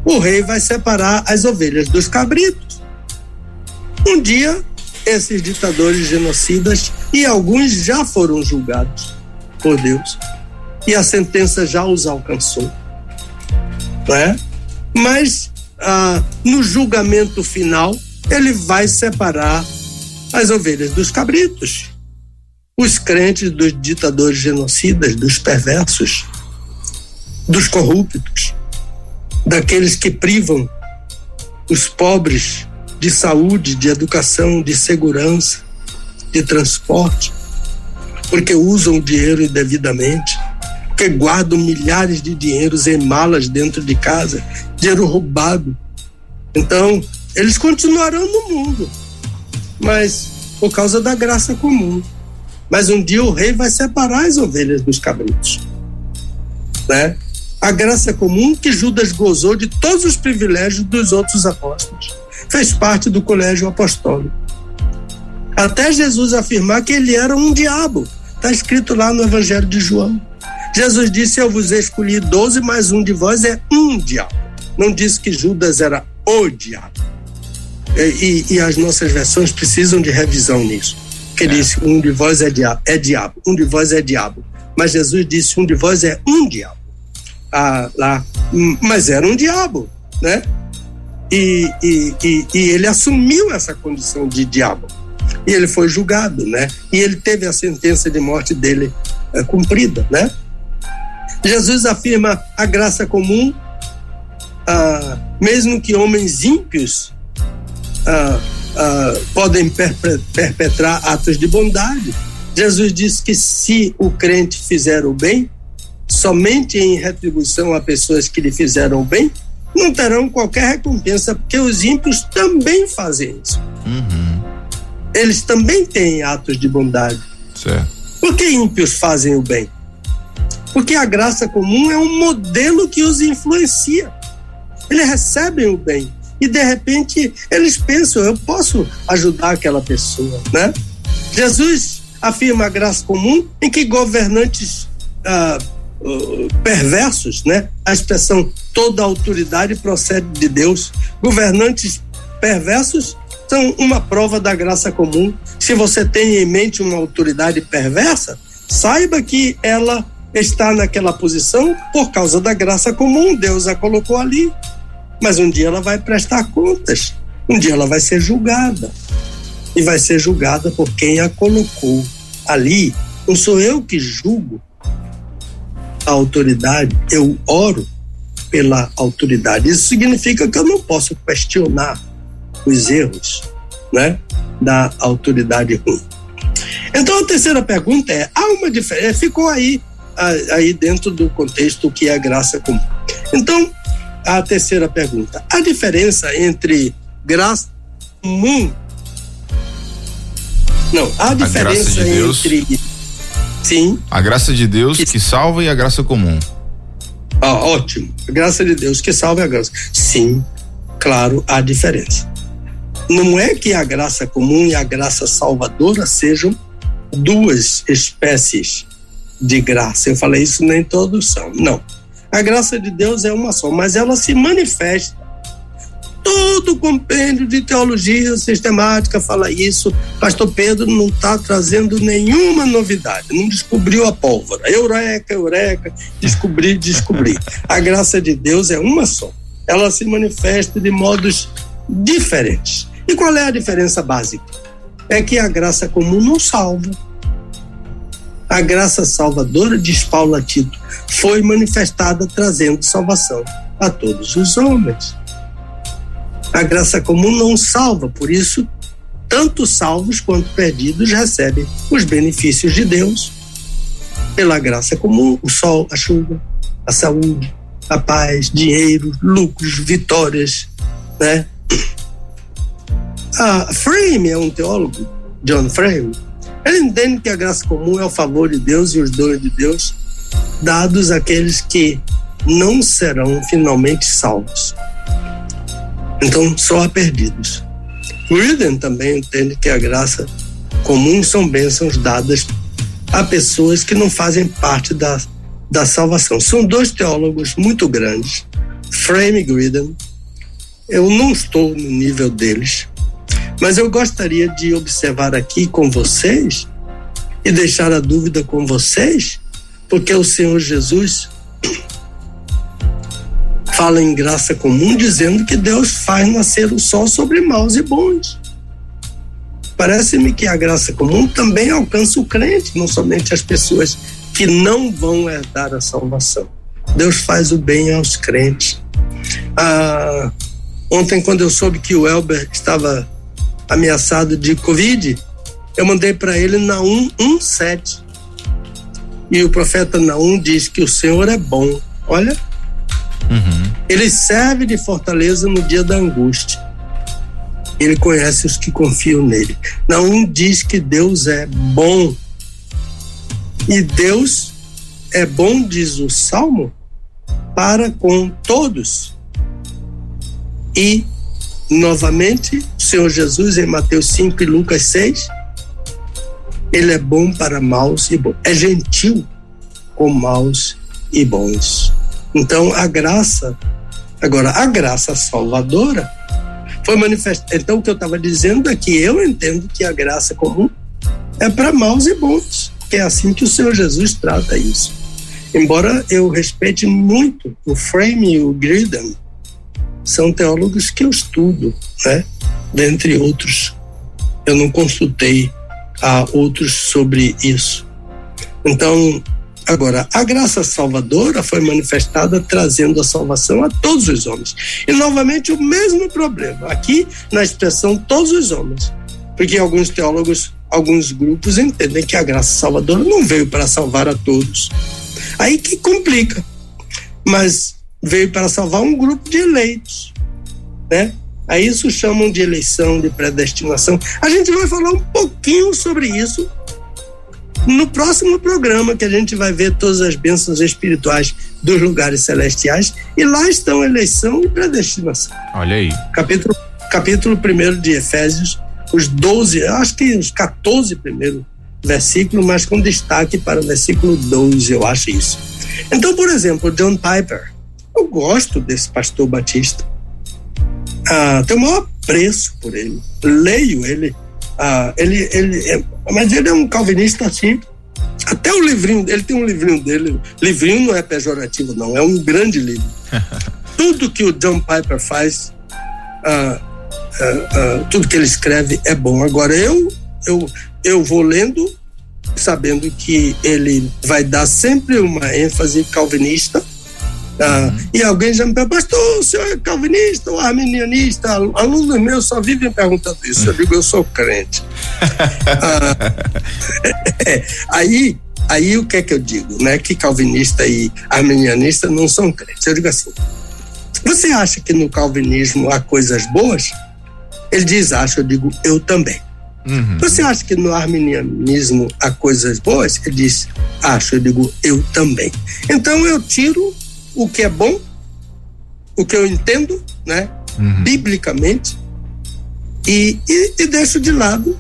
o rei vai separar as ovelhas dos cabritos. Um dia, esses ditadores genocidas, e alguns já foram julgados por Deus, e a sentença já os alcançou. Né? Mas, ah, no julgamento final, ele vai separar as ovelhas dos cabritos, os crentes dos ditadores genocidas, dos perversos, dos corruptos, daqueles que privam os pobres de saúde, de educação, de segurança, de transporte, porque usam o dinheiro indevidamente, porque guardam milhares de dinheiros em malas dentro de casa, dinheiro roubado. Então, eles continuarão no mundo mas por causa da graça comum. Mas um dia o rei vai separar as ovelhas dos cabritos. Né? A graça comum que Judas gozou de todos os privilégios dos outros apóstolos. Fez parte do colégio apostólico. Até Jesus afirmar que ele era um diabo. Está escrito lá no Evangelho de João. Jesus disse: Eu vos escolhi doze, mas um de vós é um diabo. Não disse que Judas era o diabo. É, e, e, as nossas versões precisam de revisão nisso. Que é. disse: um de vós é diabo, é diabo, um de vós é diabo. Mas Jesus disse: um de vós é um diabo. Ah, lá, hum, mas era um diabo, né? E, e, e, e ele assumiu essa condição de diabo. E ele foi julgado, né? E ele teve a sentença de morte dele é, cumprida, né? Jesus afirma a graça comum, ah, mesmo que homens ímpios ah, ah, podem perpetrar atos de bondade. Jesus disse que se o crente fizer o bem, somente em retribuição a pessoas que lhe fizeram o bem, não terão qualquer recompensa, porque os ímpios também fazem isso. Uhum. Eles também têm atos de bondade. Certo. Por que ímpios fazem o bem? Porque a graça comum é um modelo que os influencia. Eles recebem o bem e de repente eles pensam, eu posso ajudar aquela pessoa, né? Jesus afirma a graça comum em que governantes ah, perversos, né? A expressão toda autoridade procede de Deus. Governantes perversos são uma prova da graça comum. Se você tem em mente uma autoridade perversa, saiba que ela está naquela posição por causa da graça comum, Deus a colocou ali. Mas um dia ela vai prestar contas, um dia ela vai ser julgada. E vai ser julgada por quem a colocou ali. Não sou eu que julgo a autoridade, eu oro pela autoridade. Isso significa que eu não posso questionar os erros né, da autoridade ruim. Então a terceira pergunta é: há uma diferença? Ficou aí, aí dentro do contexto que é a graça comum. Então, a terceira pergunta: a diferença entre graça comum. Não, a diferença a de entre. Sim. A graça de Deus que, que salva e a graça comum. Ah, ótimo. A graça de Deus que salva a graça. Sim, claro, há diferença. Não é que a graça comum e a graça salvadora sejam duas espécies de graça. Eu falei isso na introdução. Não. A graça de Deus é uma só, mas ela se manifesta. Todo compêndio de teologia sistemática fala isso. Pastor Pedro não está trazendo nenhuma novidade, não descobriu a pólvora. Eureka, eureka, descobri, descobri. A graça de Deus é uma só. Ela se manifesta de modos diferentes. E qual é a diferença básica? É que a graça comum não salva. A graça salvadora, diz Paulo a Tito, foi manifestada trazendo salvação a todos os homens. A graça comum não salva, por isso, tanto salvos quanto perdidos recebem os benefícios de Deus pela graça comum, o sol, a chuva, a saúde, a paz, dinheiro, lucros, vitórias, né? Ah, Frame é um teólogo, John Frame, ele entende que a graça comum é o favor de Deus e os dons de Deus dados àqueles que não serão finalmente salvos. Então, só há perdidos. Gruden também entende que a graça comum são bênçãos dadas a pessoas que não fazem parte da, da salvação. São dois teólogos muito grandes, Frame e Gruden. Eu não estou no nível deles, mas eu gostaria de observar aqui com vocês e deixar a dúvida com vocês, porque o Senhor Jesus fala em graça comum dizendo que Deus faz nascer o sol sobre maus e bons. Parece-me que a graça comum também alcança o crente, não somente as pessoas que não vão herdar a salvação. Deus faz o bem aos crentes. Ah, ontem, quando eu soube que o Elber estava ameaçado de Covid, eu mandei para ele Naum 1,7. E o profeta Naum diz que o Senhor é bom. Olha, uhum. ele serve de fortaleza no dia da angústia. Ele conhece os que confiam nele. Naum diz que Deus é bom. E Deus é bom, diz o Salmo, para com todos. E novamente, o Senhor Jesus em Mateus 5 e Lucas 6, ele é bom para maus e bons. É gentil com maus e bons. Então, a graça, agora, a graça salvadora foi manifestada. Então, o que eu estava dizendo é que eu entendo que a graça comum é para maus e bons, que é assim que o Senhor Jesus trata isso. Embora eu respeite muito o Frame e o Griden, são teólogos que eu estudo, né? Dentre outros, eu não consultei a outros sobre isso. Então, agora, a graça salvadora foi manifestada trazendo a salvação a todos os homens. E novamente o mesmo problema, aqui na expressão todos os homens. Porque alguns teólogos, alguns grupos entendem que a graça salvadora não veio para salvar a todos. Aí que complica. Mas veio para salvar um grupo de eleitos, né? A isso chamam de eleição, de predestinação. A gente vai falar um pouquinho sobre isso no próximo programa, que a gente vai ver todas as bênçãos espirituais dos lugares celestiais. E lá estão eleição e predestinação. Olha aí. Capítulo, capítulo 1 de Efésios, os 12, acho que os 14 primeiros versículos, mas com destaque para o versículo 12, eu acho isso. Então, por exemplo, John Piper, eu gosto desse pastor batista. Ah, tenho o maior apreço por ele. Leio ele. Ah, ele, ele é, mas ele é um calvinista assim, Até o livrinho, ele tem um livrinho dele. Livrinho não é pejorativo, não, é um grande livro. tudo que o John Piper faz, uh, uh, uh, tudo que ele escreve é bom. Agora, eu, eu, eu vou lendo, sabendo que ele vai dar sempre uma ênfase calvinista. Uhum. E alguém já me perguntou, pastor, o senhor é calvinista ou arminianista? Alunos meus só vivem perguntando isso. Eu digo, eu sou crente. é, aí, aí o que é que eu digo? Né? Que calvinista e arminianista não são crentes. Eu digo assim: você acha que no calvinismo há coisas boas? Ele diz, acho, eu digo, eu também. Uhum. Você acha que no arminianismo há coisas boas? Ele diz, acho, eu digo, eu também. Então eu tiro o que é bom, o que eu entendo, né, uhum. biblicamente, e, e, e, deixo de lado,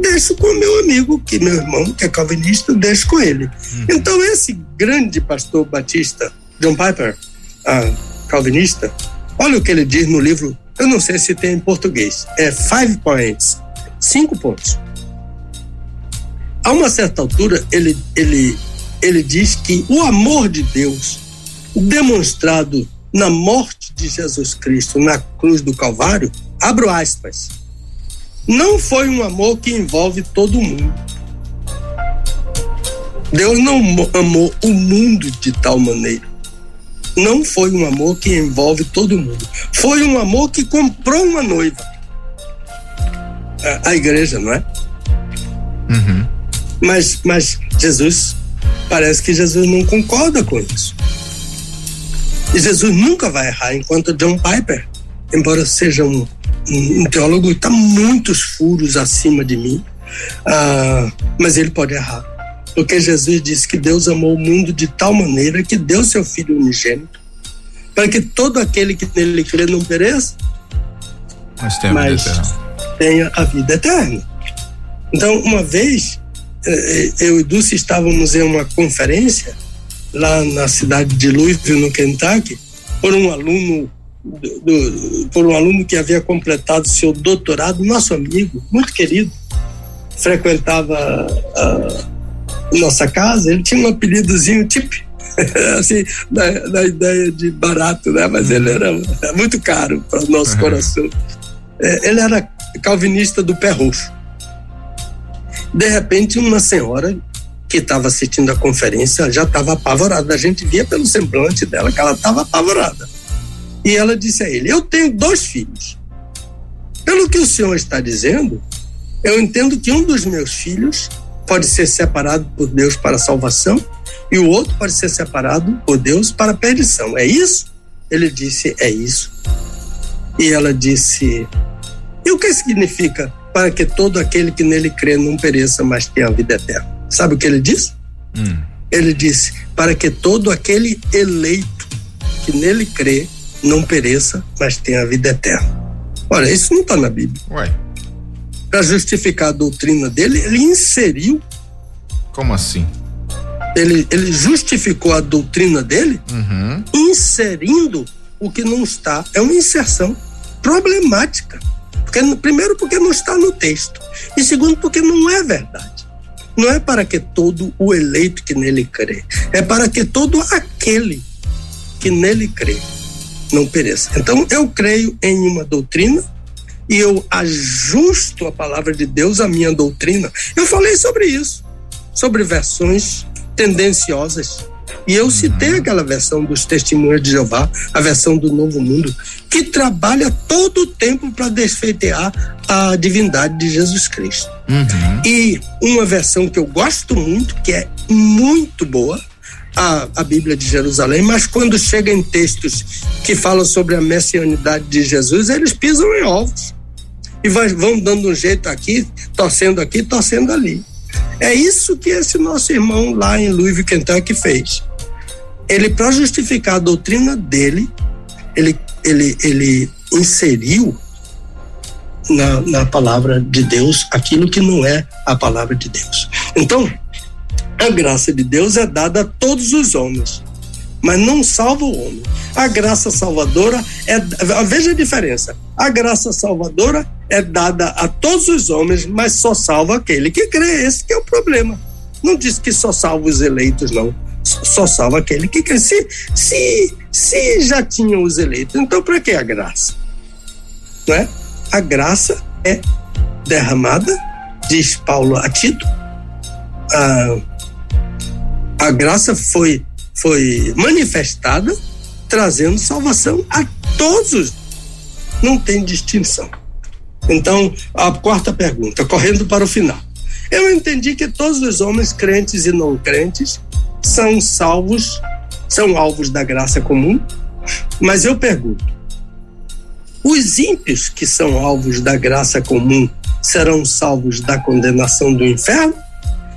deixo com meu amigo, que meu irmão, que é calvinista, deixo com ele. Uhum. Então esse grande pastor batista, John Piper, ah, calvinista, olha o que ele diz no livro, eu não sei se tem em português, é Five Points, cinco pontos. A uma certa altura, ele, ele, ele diz que o amor de Deus demonstrado na morte de Jesus Cristo na cruz do Calvário, abro aspas, não foi um amor que envolve todo mundo. Deus não amou o mundo de tal maneira não foi um amor que envolve todo mundo. Foi um amor que comprou uma noiva. A, a igreja, não é? Uhum. Mas, mas Jesus, parece que Jesus não concorda com isso. E Jesus nunca vai errar, enquanto John Piper, embora seja um, um, teólogo, está muitos furos acima de mim, uh, mas ele pode errar. Porque Jesus disse que Deus amou o mundo de tal maneira que deu seu Filho unigênito, para que todo aquele que nele crê não pereça, mas tenha, mas a, tenha a vida eterna. Então, uma vez, eh, eh, eu e Dulce estávamos em uma conferência lá na cidade de Louisville, no Kentucky, por um aluno do, do, por um aluno que havia completado seu doutorado, nosso amigo, muito querido, frequentava a, nossa casa, ele tinha um apelidozinho tipo assim, da, da, ideia de barato, né? Mas ele era muito caro para o nosso uhum. coração. É, ele era calvinista do pé roxo. De repente, uma senhora que estava assistindo a conferência já estava apavorada. A gente via pelo semblante dela que ela estava apavorada. E ela disse a ele: Eu tenho dois filhos. Pelo que o senhor está dizendo, eu entendo que um dos meus filhos pode ser separado por Deus para salvação e o outro pode ser separado por Deus para perdição. É isso? Ele disse: É isso. E ela disse: E o que significa para que todo aquele que nele crê não pereça, mas tenha a vida eterna? Sabe o que ele disse? Hum. Ele disse: Para que todo aquele eleito que nele crê não pereça, mas tenha a vida eterna. Olha, isso não está na Bíblia. Para justificar a doutrina dele, ele inseriu. Como assim? Ele, ele justificou a doutrina dele uhum. inserindo o que não está. É uma inserção problemática. Porque, primeiro, porque não está no texto. E segundo, porque não é verdade. Não é para que todo o eleito que nele crê. É para que todo aquele que nele crê não pereça. Então, eu creio em uma doutrina e eu ajusto a palavra de Deus à minha doutrina. Eu falei sobre isso, sobre versões tendenciosas. E eu citei aquela versão dos Testemunhos de Jeová, a versão do Novo Mundo, que trabalha todo o tempo para desfeitear a divindade de Jesus Cristo. Uhum. E uma versão que eu gosto muito, que é muito boa, a, a Bíblia de Jerusalém, mas quando chega em textos que falam sobre a messianidade de Jesus, eles pisam em ovos. E vai, vão dando um jeito aqui, torcendo aqui, torcendo ali. É isso que esse nosso irmão lá em Louisville, Kentucky fez. Ele, para justificar a doutrina dele, ele, ele, ele inseriu na, na palavra de Deus aquilo que não é a palavra de Deus. Então, a graça de Deus é dada a todos os homens, mas não salva o homem. A graça salvadora é. Veja a diferença. A graça salvadora é dada a todos os homens, mas só salva aquele que crê. Esse que é o problema. não diz que só salva os eleitos, não. Só salva aquele que quer. Se, se, se já tinham os eleitos, então para que a graça? Não é? A graça é derramada, diz Paulo a Tito. A, a graça foi, foi manifestada, trazendo salvação a todos. Não tem distinção. Então, a quarta pergunta, correndo para o final. Eu entendi que todos os homens, crentes e não crentes, são salvos, são alvos da graça comum, mas eu pergunto: os ímpios que são alvos da graça comum serão salvos da condenação do inferno?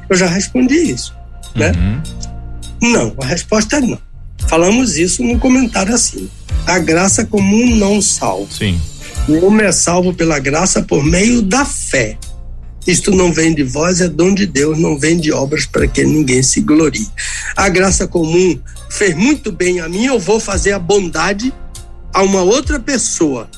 Eu já respondi isso, né? Uhum. Não, a resposta é não. Falamos isso no comentário assim. A graça comum não salva. Sim. O homem é salvo pela graça por meio da fé. Isto não vem de vós, é dom de Deus, não vem de obras para que ninguém se glorie. A graça comum fez muito bem a mim, eu vou fazer a bondade a uma outra pessoa.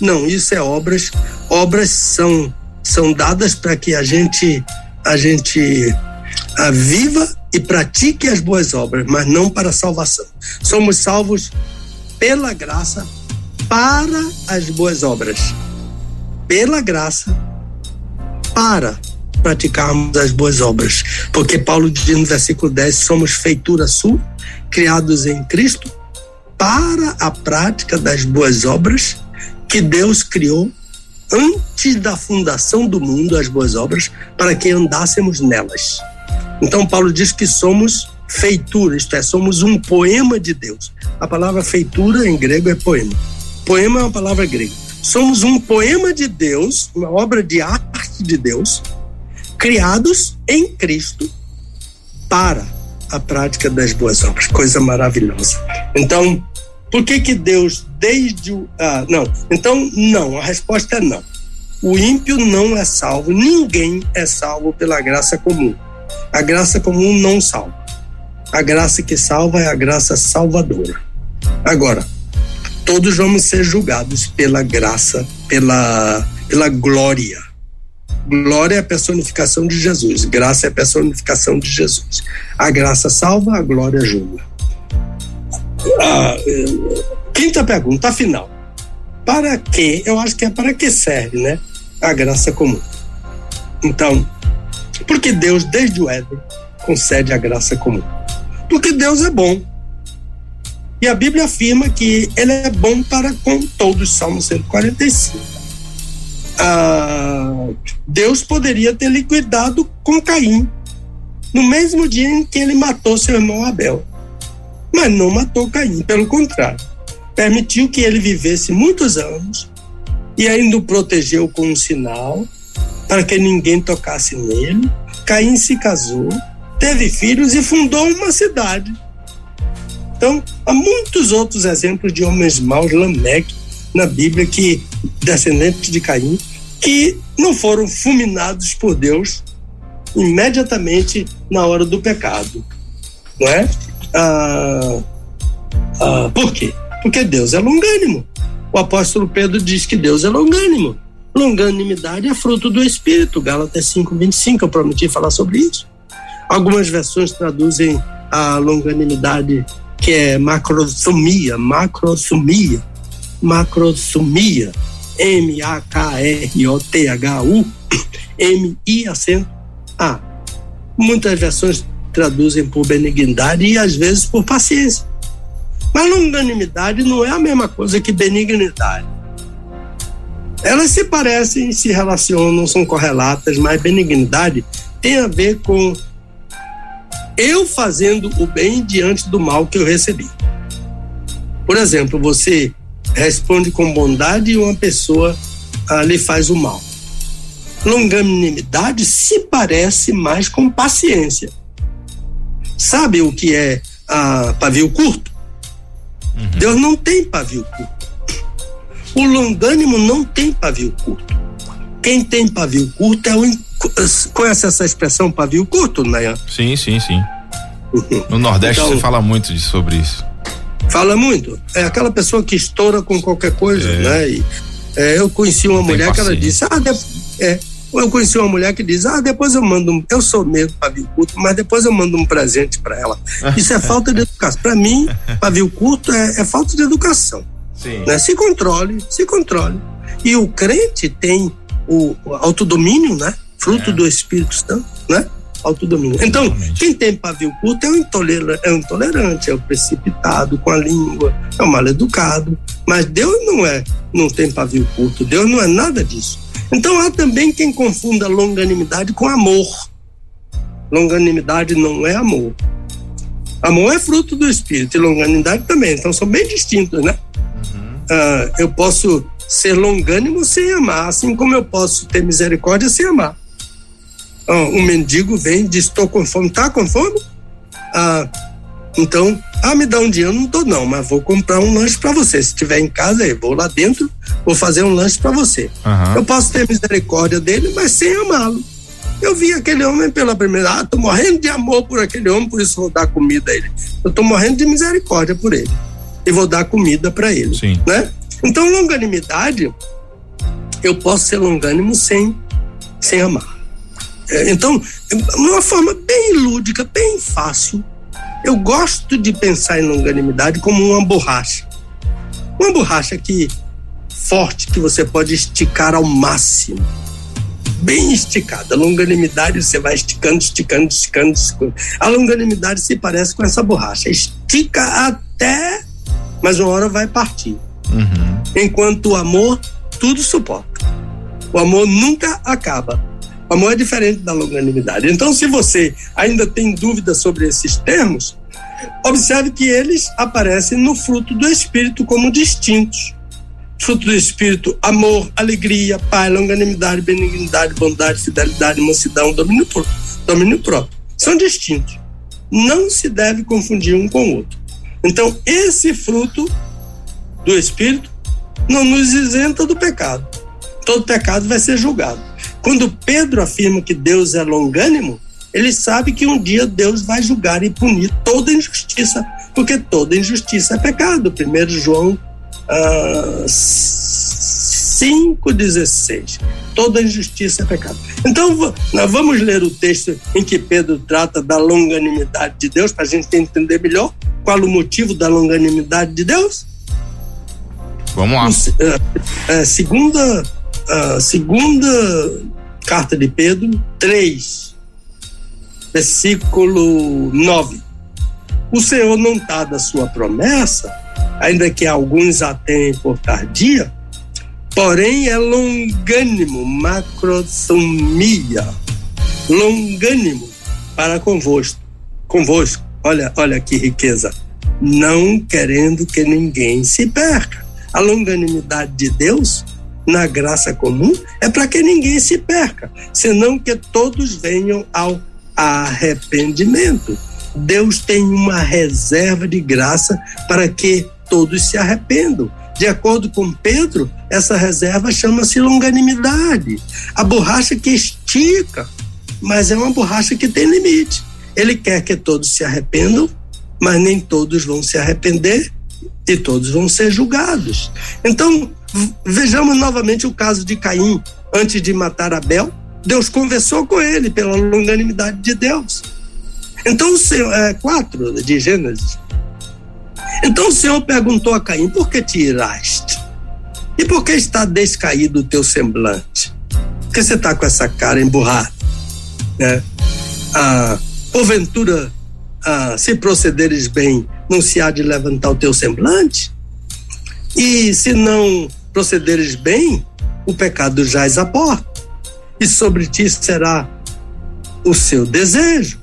Não, isso é obras. Obras são são dadas para que a gente a gente viva e pratique as boas obras, mas não para salvação. Somos salvos pela graça para as boas obras. Pela graça para praticarmos as boas obras. Porque Paulo diz no versículo 10: somos feitura sua, criados em Cristo, para a prática das boas obras que Deus criou antes da fundação do mundo, as boas obras, para que andássemos nelas. Então, Paulo diz que somos feitura, isto é, somos um poema de Deus. A palavra feitura em grego é poema. Poema é uma palavra grega. Somos um poema de Deus, uma obra de arte de Deus, criados em Cristo para a prática das boas obras. Coisa maravilhosa. Então, por que que Deus desde o ah, não? Então não, a resposta é não. O ímpio não é salvo, ninguém é salvo pela graça comum. A graça comum não salva. A graça que salva é a graça salvadora. Agora, todos vamos ser julgados pela graça, pela, pela glória. Glória é a personificação de Jesus, graça é a personificação de Jesus. A graça salva, a glória julga. Ah, quinta pergunta, afinal. Para que? Eu acho que é para que serve, né? A graça comum. Então, porque Deus, desde o Éden, concede a graça comum. Porque Deus é bom. E a Bíblia afirma que ele é bom para com todos, Salmo 145. Ah, Deus poderia ter liquidado com Caim no mesmo dia em que ele matou seu irmão Abel. Mas não matou Caim, pelo contrário. Permitiu que ele vivesse muitos anos e ainda o protegeu com um sinal para que ninguém tocasse nele. Caim se casou, teve filhos e fundou uma cidade então, há muitos outros exemplos de homens maus, Lameque, na Bíblia, que descendentes de Caim, que não foram fulminados por Deus imediatamente na hora do pecado. Não é? Ah, ah, por quê? Porque Deus é longânimo. O apóstolo Pedro diz que Deus é longânimo. Longanimidade é fruto do Espírito. Gálatas 5,25, eu prometi falar sobre isso. Algumas versões traduzem a longanimidade que é macrosomia, macrosomia, macrosomia, M-A-K-R-O-T-H-U, M-I acento A. Muitas versões traduzem por benignidade e às vezes por paciência. Mas longanimidade não é a mesma coisa que benignidade. Elas se parecem, se relacionam, são correlatas, mas benignidade tem a ver com eu fazendo o bem diante do mal que eu recebi. Por exemplo, você responde com bondade e uma pessoa ah, lhe faz o mal. Longanimidade se parece mais com paciência. Sabe o que é ah, pavio curto? Uhum. Deus não tem pavio curto. O longânimo não tem pavio curto. Quem tem pavio curto é o Conhece essa expressão pavio curto, Nayan? Sim, sim, sim. No Nordeste então, você fala muito sobre isso. Fala muito. É aquela pessoa que estoura com qualquer coisa, é. né? E, é, eu conheci uma Não mulher que ela disse: ah, é, eu conheci uma mulher que diz: Ah, depois eu mando um. Eu sou mesmo pavio curto, mas depois eu mando um presente para ela. Isso é falta de educação. Para mim, pavio curto é, é, falta de educação. Sim. Né? Se controle, se controle. E o crente tem o autodomínio, né? Fruto é. do Espírito Santo, né? Autodomínio. Então, Exatamente. quem tem pavio curto é o, intolerante, é o intolerante, é o precipitado com a língua, é o mal educado. Mas Deus não é, não tem pavio curto. Deus não é nada disso. Então há também quem confunda longanimidade com amor. Longanimidade não é amor. Amor é fruto do espírito e longanimidade também. Então são bem distintos, né? Uh, eu posso ser longânimo sem amar, assim como eu posso ter misericórdia sem amar. Uh, um mendigo vem e diz: Estou com fome. Está com fome? Uh, então, ah, me dá um dinheiro, não tô não, mas vou comprar um lanche para você. Se estiver em casa, aí, vou lá dentro, vou fazer um lanche para você. Uhum. Eu posso ter misericórdia dele, mas sem amá-lo. Eu vi aquele homem pela primeira, ah, tô morrendo de amor por aquele homem, por isso vou dar comida a ele. Eu tô morrendo de misericórdia por ele e vou dar comida para ele, Sim. né? Então, longanimidade, eu posso ser longânimo sem sem amar. É, então, uma forma bem lúdica, bem fácil, eu gosto de pensar em longanimidade como uma borracha. Uma borracha que forte que você pode esticar ao máximo. Bem esticada. A longanimidade você vai esticando, esticando, esticando, esticando. A longanimidade se parece com essa borracha. Estica até, mas uma hora vai partir. Uhum. Enquanto o amor tudo suporta. O amor nunca acaba. O amor é diferente da longanimidade. Então, se você ainda tem dúvidas sobre esses termos, observe que eles aparecem no fruto do Espírito como distintos. Fruto do Espírito, amor, alegria, paz, longanimidade, benignidade, bondade, fidelidade, mansidão, domínio, domínio próprio. São distintos. Não se deve confundir um com o outro. Então, esse fruto do Espírito não nos isenta do pecado. Todo pecado vai ser julgado. Quando Pedro afirma que Deus é longânimo, ele sabe que um dia Deus vai julgar e punir toda injustiça, porque toda injustiça é pecado. 1 João uh, 5,16. Toda injustiça é pecado. Então, nós vamos ler o texto em que Pedro trata da longanimidade de Deus, para a gente entender melhor qual o motivo da longanimidade de Deus. Vamos lá. Uh, uh, segunda, uh, segunda Carta de Pedro 3, versículo 9. O Senhor não está da sua promessa, ainda que alguns a tenham por tardia, porém é longânimo, macrosomia, longânimo para convosco. Convosco, olha, olha que riqueza, não querendo que ninguém se perca. A longanimidade de Deus na graça comum é para que ninguém se perca, senão que todos venham ao arrependimento. Deus tem uma reserva de graça para que todos se arrependam. De acordo com Pedro, essa reserva chama-se longanimidade. A borracha que estica, mas é uma borracha que tem limite. Ele quer que todos se arrependam, mas nem todos vão se arrepender e todos vão ser julgados. Então, Vejamos novamente o caso de Caim. Antes de matar Abel, Deus conversou com ele pela longanimidade de Deus. Então, o Senhor, é, quatro de Gênesis. Então o Senhor perguntou a Caim: por que te iraste? E por que está descaído o teu semblante? Por que você está com essa cara emburrada? Né? Ah, porventura, ah, se procederes bem, não se há de levantar o teu semblante? E se não procederes bem, o pecado jaz à porta, e sobre ti será o seu desejo,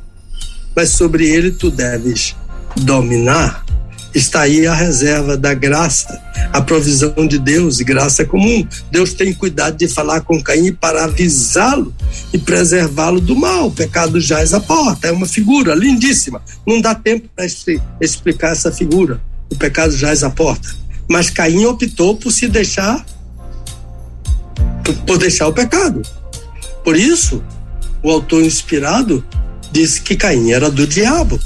mas sobre ele tu deves dominar. Está aí a reserva da graça, a provisão de Deus e graça comum. Deus tem cuidado de falar com Caim para avisá-lo e preservá-lo do mal. O pecado jaz à porta, é uma figura lindíssima. Não dá tempo para explicar essa figura. O pecado jaz à porta. Mas Caim optou por se deixar, por deixar o pecado. Por isso, o autor inspirado disse que Caim era do diabo.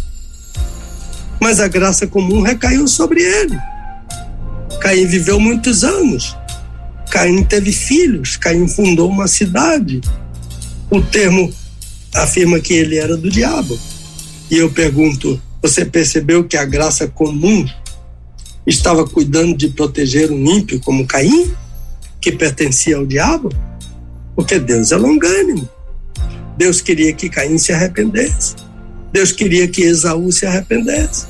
Mas a graça comum recaiu sobre ele. Caim viveu muitos anos. Caim teve filhos. Caim fundou uma cidade. o termo afirma que ele era do diabo. E eu pergunto: você percebeu que a graça comum estava cuidando de proteger um ímpio como Caim, que pertencia ao diabo? Porque Deus é longânimo. Deus queria que Caim se arrependesse. Deus queria que Esaú se arrependesse.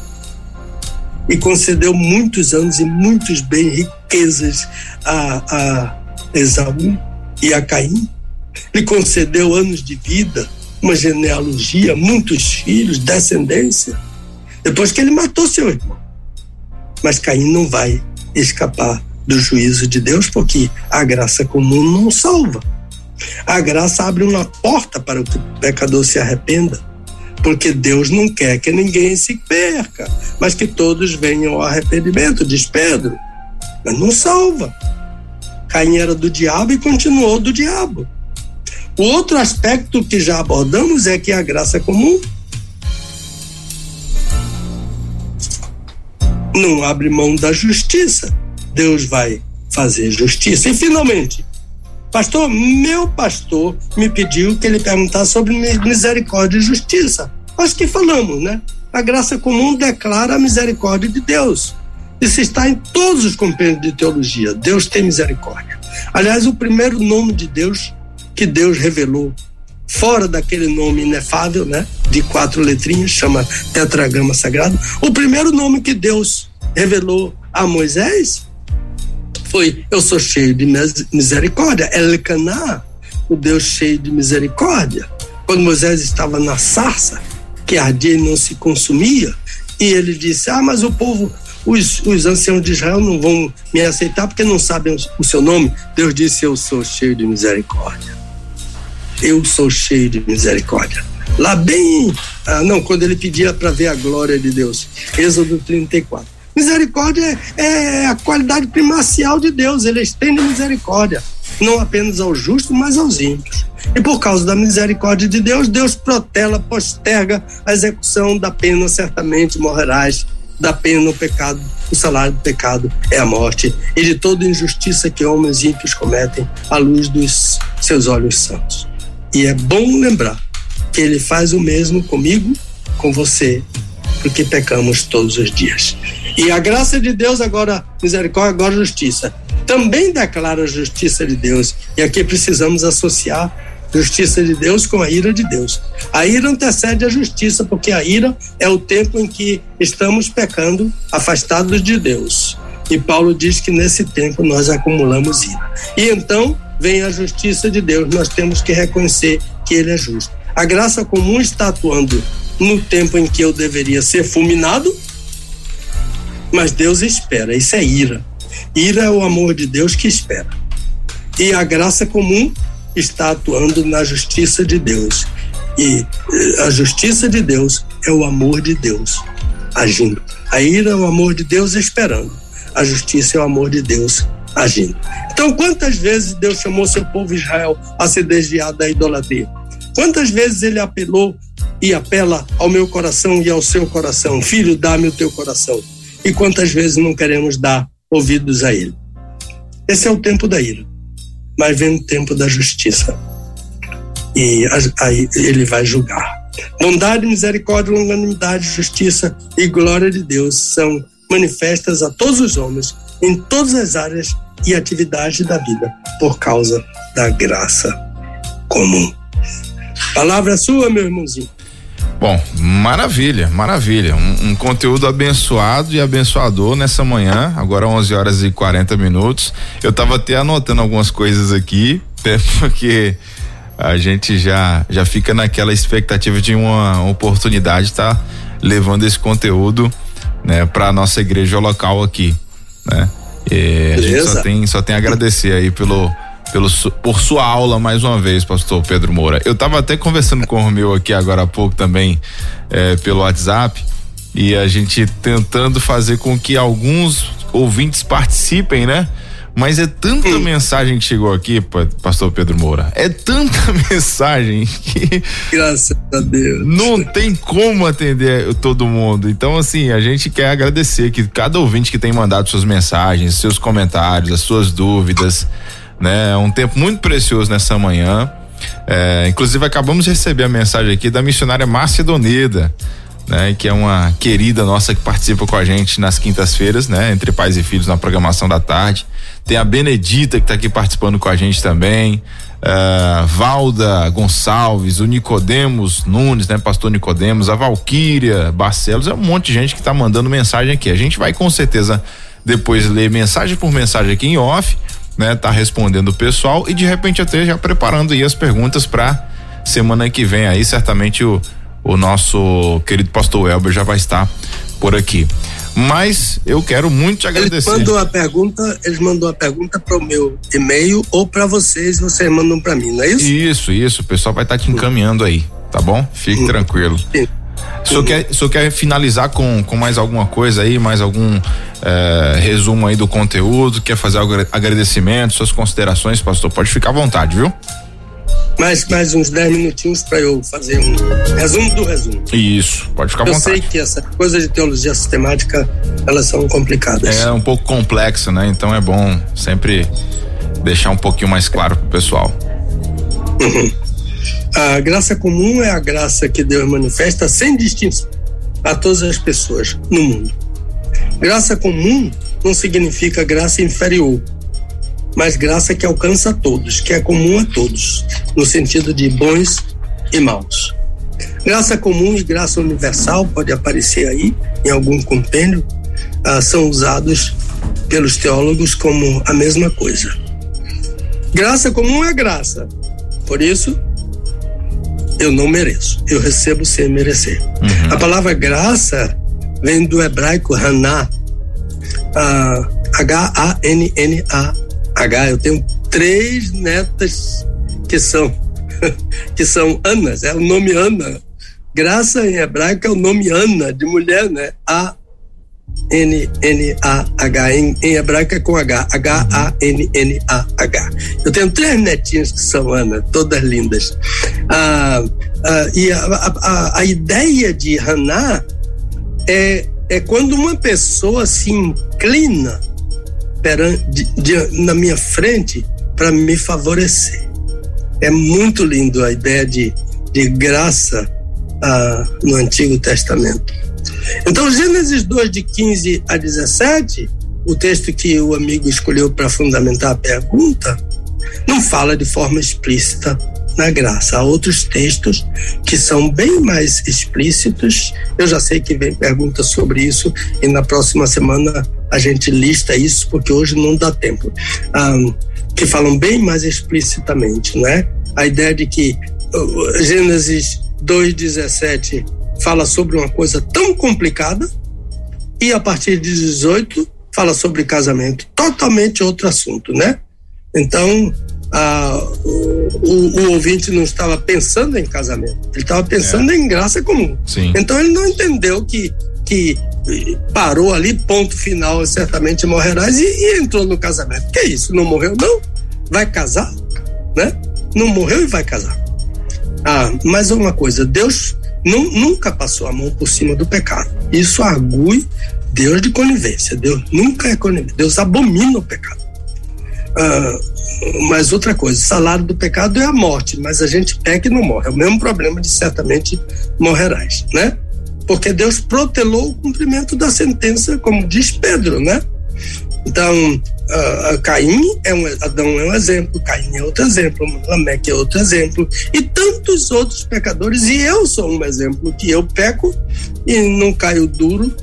E concedeu muitos anos e muitos bens, riquezas a, a Esaú e a Caim. Lhe concedeu anos de vida, uma genealogia, muitos filhos, descendência, depois que ele matou seu irmão. Mas Caim não vai escapar do juízo de Deus, porque a graça comum não salva. A graça abre uma porta para que o pecador se arrependa, porque Deus não quer que ninguém se perca, mas que todos venham ao arrependimento, diz Pedro. Mas não salva. Caim era do diabo e continuou do diabo. O outro aspecto que já abordamos é que a graça comum não abre mão da justiça. Deus vai fazer justiça. E finalmente, pastor, meu pastor me pediu que ele perguntasse sobre misericórdia e justiça. Acho que falamos, né? A graça comum declara a misericórdia de Deus. Isso está em todos os compêndios de teologia. Deus tem misericórdia. Aliás, o primeiro nome de Deus que Deus revelou fora daquele nome inefável, né, de quatro letrinhas, chama tetragrama sagrado. O primeiro nome que Deus revelou a Moisés foi: Eu sou cheio de misericórdia. Elcaná, o Deus cheio de misericórdia. Quando Moisés estava na sarça, que ardia e não se consumia, e ele disse: Ah, mas o povo, os, os anciãos de Israel não vão me aceitar porque não sabem o seu nome. Deus disse: Eu sou cheio de misericórdia eu sou cheio de misericórdia. Lá bem, ah, não, quando ele pedia para ver a glória de Deus, Êxodo 34. Misericórdia é, é a qualidade primacial de Deus, ele estende misericórdia, não apenas aos justos, mas aos ímpios. E por causa da misericórdia de Deus, Deus protela, posterga a execução da pena, certamente morrerás da pena no pecado. O salário do pecado é a morte e de toda injustiça que homens ímpios cometem à luz dos seus olhos santos. E é bom lembrar que ele faz o mesmo comigo, com você, porque pecamos todos os dias. E a graça de Deus, agora misericórdia, agora justiça, também declara a justiça de Deus. E aqui precisamos associar justiça de Deus com a ira de Deus. A ira antecede a justiça, porque a ira é o tempo em que estamos pecando, afastados de Deus. E Paulo diz que nesse tempo nós acumulamos ira. E então vem a justiça de Deus. Nós temos que reconhecer que Ele é justo. A graça comum está atuando no tempo em que eu deveria ser fulminado, mas Deus espera. Isso é ira. Ira é o amor de Deus que espera. E a graça comum está atuando na justiça de Deus. E eh, a justiça de Deus é o amor de Deus agindo. A ira é o amor de Deus esperando. A justiça é o amor de Deus agindo. Então, quantas vezes Deus chamou seu povo Israel a se desviar da idolatria? Quantas vezes ele apelou e apela ao meu coração e ao seu coração? Filho, dá-me o teu coração. E quantas vezes não queremos dar ouvidos a ele? Esse é o tempo da ira. Mas vem o tempo da justiça. E aí ele vai julgar. Bondade, misericórdia, longanimidade, justiça e glória de Deus são manifestas a todos os homens em todas as áreas e atividades da vida por causa da graça comum. Palavra sua, meu irmãozinho. Bom, maravilha, maravilha. Um, um, conteúdo abençoado e abençoador nessa manhã, agora 11 horas e 40 minutos. Eu estava até anotando algumas coisas aqui, até porque a gente já já fica naquela expectativa de uma oportunidade estar tá levando esse conteúdo, né, para nossa igreja local aqui, né? É, a gente só tem, só tem a agradecer aí pelo, pelo, por sua aula mais uma vez, pastor Pedro Moura. Eu estava até conversando com o meu aqui agora há pouco também é, pelo WhatsApp e a gente tentando fazer com que alguns ouvintes participem, né? Mas é tanta Sim. mensagem que chegou aqui, pastor Pedro Moura. É tanta mensagem que. Graças a Deus. Não tem como atender todo mundo. Então, assim, a gente quer agradecer que cada ouvinte que tem mandado suas mensagens, seus comentários, as suas dúvidas, né? É um tempo muito precioso nessa manhã. É, inclusive acabamos de receber a mensagem aqui da missionária Márcia Doneda, né, que é uma querida nossa que participa com a gente nas quintas-feiras, né, entre pais e filhos na programação da tarde. Tem a Benedita que está aqui participando com a gente também. Uh, Valda Gonçalves, o Nicodemos Nunes, né, pastor Nicodemos, a Valquíria Barcelos, é um monte de gente que está mandando mensagem aqui. A gente vai com certeza depois ler mensagem por mensagem aqui em off, né, tá respondendo o pessoal e de repente até já preparando aí as perguntas para semana que vem aí, certamente o o nosso querido pastor Elber já vai estar por aqui. Mas eu quero muito te agradecer. Ele mandou a pergunta, eles mandou a pergunta para o meu e-mail ou para vocês, vocês mandam para mim, não é isso? Isso, isso. O pessoal vai estar tá te encaminhando aí, tá bom? Fique hum. tranquilo. Sim. O senhor, quer, o senhor quer finalizar com, com mais alguma coisa aí, mais algum eh, resumo aí do conteúdo? Quer fazer agradecimento, suas considerações, pastor? Pode ficar à vontade, viu? mais, mais uns 10 minutinhos para eu fazer um resumo do resumo. Isso, pode ficar à eu vontade. Eu sei que essa coisa de teologia sistemática, elas são complicadas. É um pouco complexa, né? Então é bom sempre deixar um pouquinho mais claro pro pessoal. Uhum. A graça comum é a graça que Deus manifesta sem distinção a todas as pessoas no mundo. Graça comum não significa graça inferior mas graça que alcança a todos, que é comum a todos, no sentido de bons e maus. Graça comum e graça universal pode aparecer aí em algum compêndio, ah, são usados pelos teólogos como a mesma coisa. Graça comum é graça, por isso eu não mereço, eu recebo sem merecer. Uhum. A palavra graça vem do hebraico haná, ah, H-A-N-N-A, H, eu tenho três netas que são que são Anas, é o nome Ana. Graça em hebraico é o nome Ana, de mulher, né? A N N A H em, em hebraico é com H, H A N N A H. Eu tenho três netinhas que são Ana, todas lindas. Ah, ah, e a, a, a, ideia de Haná é, é quando uma pessoa se inclina perante, de, na minha frente para me favorecer. É muito lindo a ideia de, de graça ah, no Antigo Testamento. Então, Gênesis 2, de 15 a 17, o texto que o amigo escolheu para fundamentar a pergunta, não fala de forma explícita na graça. Há outros textos que são bem mais explícitos. Eu já sei que vem pergunta sobre isso e na próxima semana a gente lista isso, porque hoje não dá tempo. Que falam bem mais explicitamente, né? A ideia de que uh, Gênesis 2,17 fala sobre uma coisa tão complicada e a partir de 18 fala sobre casamento. Totalmente outro assunto, né? Então, o, o, ouvinte não estava pensando em casamento, ele estava pensando é. em graça comum. Sim. Então ele não entendeu que, que parou ali, ponto final, certamente morrerás, e, e entrou no casamento. Que é isso? Não morreu, não? Vai casar? Né? Não morreu e vai casar. Ah, mas uma coisa, Deus não, nunca passou a mão por cima do pecado. Isso argue Deus de conivência. Deus nunca é conivente. Deus abomina o pecado. Ah, mas outra coisa, o salário do pecado é a morte, mas a gente peca e não morre. É o mesmo problema de certamente morrerás, né? Porque Deus protelou o cumprimento da sentença, como diz Pedro, né? Então, Caim é um, Adão é um exemplo, Caim é outro exemplo, Lameque é outro exemplo, e tantos outros pecadores, e eu sou um exemplo, que eu peco e não caio duro,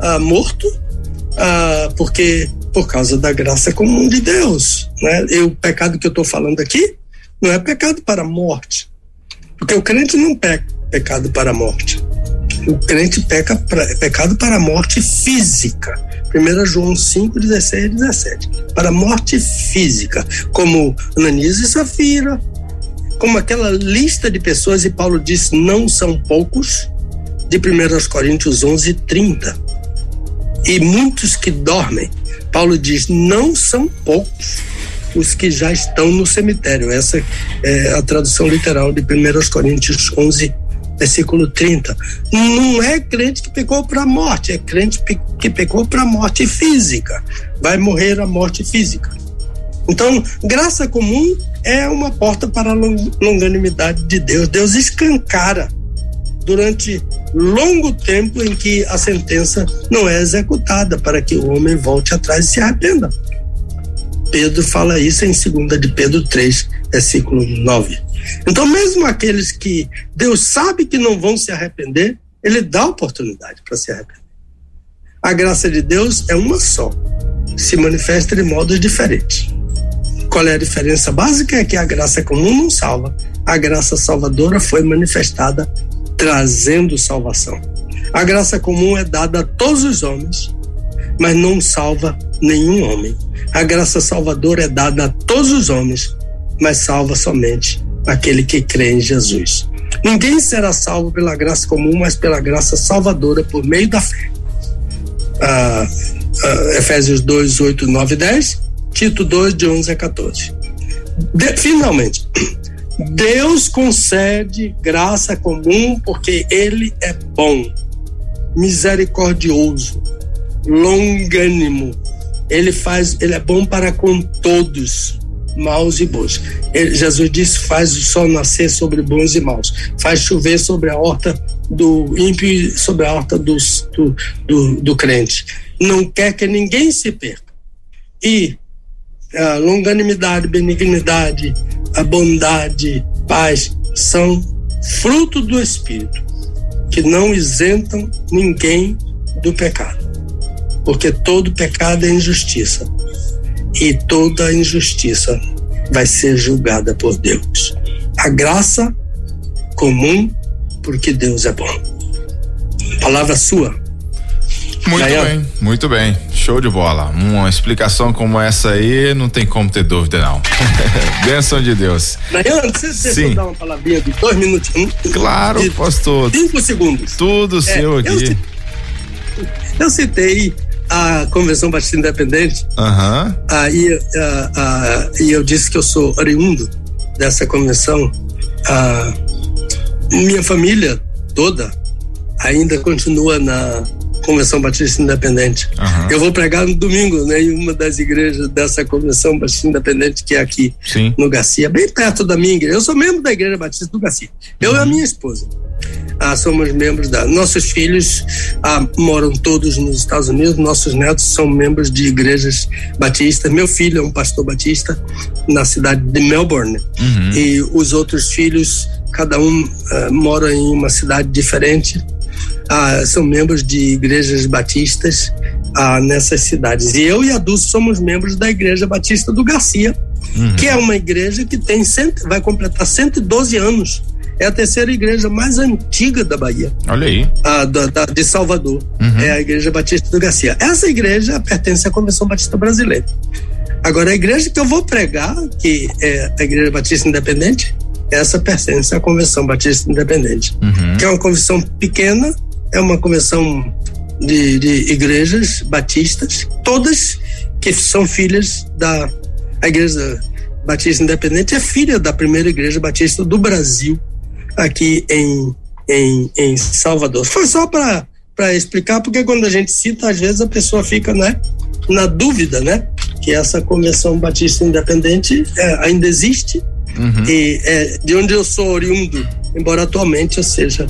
uh, morto, uh, porque por causa da graça comum de Deus. Né? E o pecado que eu estou falando aqui não é pecado para a morte, porque o crente não peca pecado para a morte. O crente peca pra, pecado para a morte física. 1 João 5, 16 e 17. Para morte física, como Ananias e Safira, como aquela lista de pessoas, e Paulo disse, não são poucos, de 1 Coríntios 11, 30. E muitos que dormem Paulo diz: não são poucos os que já estão no cemitério. Essa é a tradução literal de 1 Coríntios 11, versículo 30. Não é crente que pecou para a morte, é crente que pecou para a morte física. Vai morrer a morte física. Então, graça comum é uma porta para a longanimidade de Deus. Deus escancara durante longo tempo em que a sentença não é executada para que o homem volte atrás e se arrependa. Pedro fala isso em 2 de Pedro 3, versículo 9. Então, mesmo aqueles que Deus sabe que não vão se arrepender, ele dá oportunidade para se arrepender. A graça de Deus é uma só, se manifesta de modos diferentes. Qual é a diferença básica? É que a graça comum não salva. A graça salvadora foi manifestada trazendo salvação. A graça comum é dada a todos os homens, mas não salva nenhum homem. A graça salvadora é dada a todos os homens, mas salva somente aquele que crê em Jesus. Ninguém será salvo pela graça comum, mas pela graça salvadora por meio da fé. Ah, ah, Efésios 2, 8, 9 e 10, Tito 2, de 11 a 14. De, finalmente, Deus concede graça comum porque Ele é bom, misericordioso, longânimo. Ele faz, ele é bom para com todos, maus e bons. Ele, Jesus disse: faz o sol nascer sobre bons e maus, faz chover sobre a horta do ímpio e sobre a horta do, do, do, do crente. Não quer que ninguém se perca. E a longanimidade, benignidade, a bondade, paz são fruto do Espírito, que não isentam ninguém do pecado. Porque todo pecado é injustiça. E toda injustiça vai ser julgada por Deus. A graça comum, porque Deus é bom. Palavra sua. Muito bem, muito bem. Show de bola. Uma explicação como essa aí, não tem como ter dúvida, não. Bênção de Deus. Nayan, você Sim. dar uma palavrinha de dois minutinhos? Claro, de pastor. Cinco segundos. Tudo é, seu aqui. Eu, eu citei a Convenção Batista Independente. Uhum. Aí, e eu disse que eu sou oriundo dessa convenção. Minha família toda ainda continua na Convenção Batista Independente. Uhum. Eu vou pregar no domingo né, em uma das igrejas dessa Convenção Batista Independente, que é aqui Sim. no Garcia, bem perto da minha igreja. Eu sou membro da Igreja Batista do Garcia. Eu uhum. e a minha esposa. Ah, somos membros da. Nossos filhos ah, moram todos nos Estados Unidos, nossos netos são membros de igrejas batistas. Meu filho é um pastor batista na cidade de Melbourne. Uhum. E os outros filhos, cada um ah, mora em uma cidade diferente ah, são membros de igrejas batistas ah, nessas cidades. E eu e a Dulce somos membros da Igreja Batista do Garcia, uhum. que é uma igreja que tem cento, vai completar 112 anos. É a terceira igreja mais antiga da Bahia. Olha aí. Ah, da, da, de Salvador. Uhum. É a Igreja Batista do Garcia. Essa igreja pertence à Convenção Batista Brasileira. Agora, a igreja que eu vou pregar, que é a Igreja Batista Independente, essa pertence à Convenção Batista Independente, uhum. que é uma convenção pequena, é uma convenção de, de igrejas batistas, todas que são filhas da Igreja Batista Independente, é filha da primeira Igreja Batista do Brasil, aqui em, em, em Salvador. Foi só para explicar, porque quando a gente cita, às vezes a pessoa fica né, na dúvida, né? Que essa Convenção Batista Independente é, ainda existe, uhum. e é, de onde eu sou oriundo, embora atualmente eu seja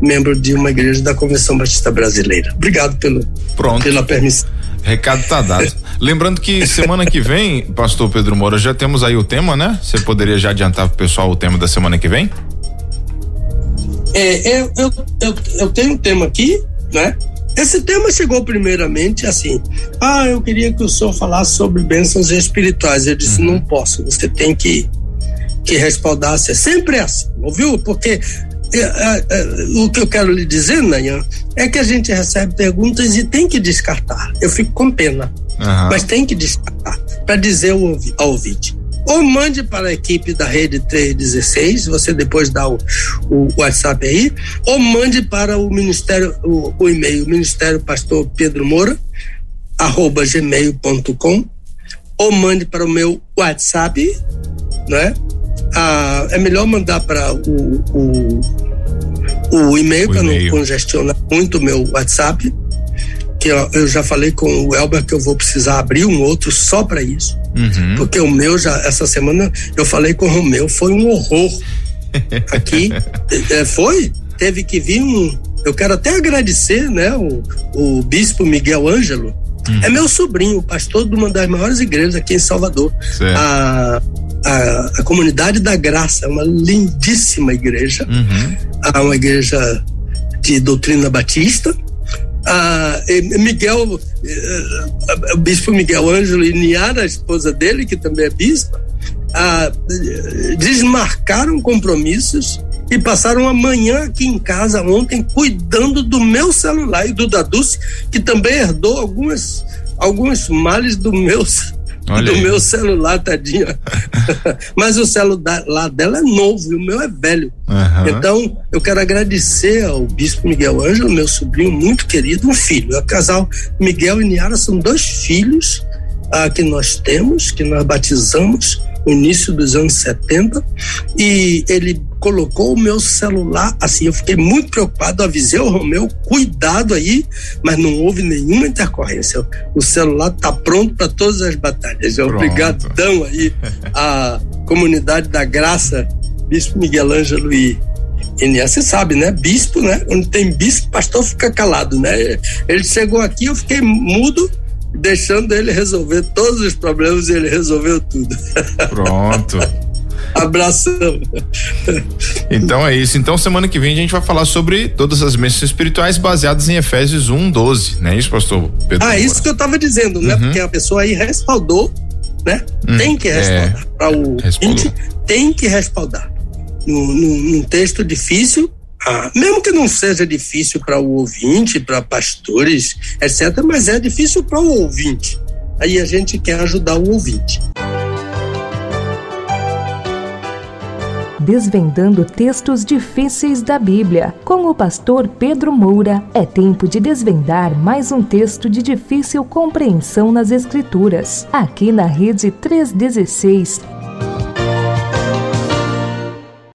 membro de uma igreja da Convenção Batista Brasileira. Obrigado pelo, Pronto. pela permissão. Recado tá dado. Lembrando que semana que vem, pastor Pedro Moura, já temos aí o tema, né? Você poderia já adiantar pro pessoal o tema da semana que vem? É, eu, eu, eu, eu tenho um tema aqui, né? Esse tema chegou primeiramente assim: ah, eu queria que o senhor falasse sobre bênçãos espirituais. Eu disse: uhum. não posso, você tem que, que respaldar. É sempre assim, ouviu? Porque é, é, é, o que eu quero lhe dizer, Nayan, é que a gente recebe perguntas e tem que descartar. Eu fico com pena, uhum. mas tem que descartar para dizer ao, ao ouvinte. Ou mande para a equipe da Rede 316, você depois dá o, o WhatsApp aí, ou mande para o Ministério, o, o e-mail, Ministério Pastor Pedro Moura, arroba gmail.com, ou mande para o meu WhatsApp, né? Ah, é melhor mandar para o, o, o e-mail, para não congestionar muito o meu WhatsApp. que eu, eu, já falei com o Elber que eu vou precisar abrir um outro só para isso. Uhum. Porque o meu já, essa semana, eu falei com o meu, foi um horror. Aqui, é, foi, teve que vir um. Eu quero até agradecer, né, o, o bispo Miguel Ângelo. Uhum. É meu sobrinho, pastor de uma das maiores igrejas aqui em Salvador. A, a, a, Comunidade da Graça, é uma lindíssima igreja. Uhum. É uma igreja de doutrina batista a Miguel, eh, o bispo Miguel Ângelo e Niara, a esposa dele, que também é bispa, a, desmarcaram compromissos e passaram a manhã aqui em casa ontem cuidando do meu celular e do da Dulce, que também herdou algumas, alguns males do meu Olha do aí. meu celular, tadinha. Mas o celular dela é novo e o meu é velho. Uhum. Então, eu quero agradecer ao Bispo Miguel Ângelo, meu sobrinho muito querido, um filho. O casal Miguel e Niara são dois filhos ah, que nós temos, que nós batizamos no início dos anos 70, e ele colocou o meu celular, assim, eu fiquei muito preocupado, avisei o Romeu, cuidado aí, mas não houve nenhuma intercorrência. O celular está pronto para todas as batalhas. Obrigadão aí à comunidade da graça, Bispo Miguel Ângelo e e você sabe, né? Bispo, né? Quando tem bispo, pastor fica calado, né? Ele chegou aqui, eu fiquei mudo, deixando ele resolver todos os problemas e ele resolveu tudo. Pronto. Abração. Então é isso. Então semana que vem a gente vai falar sobre todas as bênçãos espirituais baseadas em Efésios 1, 12, não é isso, pastor Pedro? Ah, isso que eu estava dizendo, né? Uhum. Porque a pessoa aí respaldou, né? Hum, tem que respaldar. É, Para o ouvinte, tem que respaldar. Num, texto difícil, ah, mesmo que não seja difícil para o ouvinte, para pastores, etc., mas é difícil para o ouvinte. Aí a gente quer ajudar o ouvinte. Desvendando textos difíceis da Bíblia. Com o pastor Pedro Moura, é tempo de desvendar mais um texto de difícil compreensão nas Escrituras. Aqui na Rede 316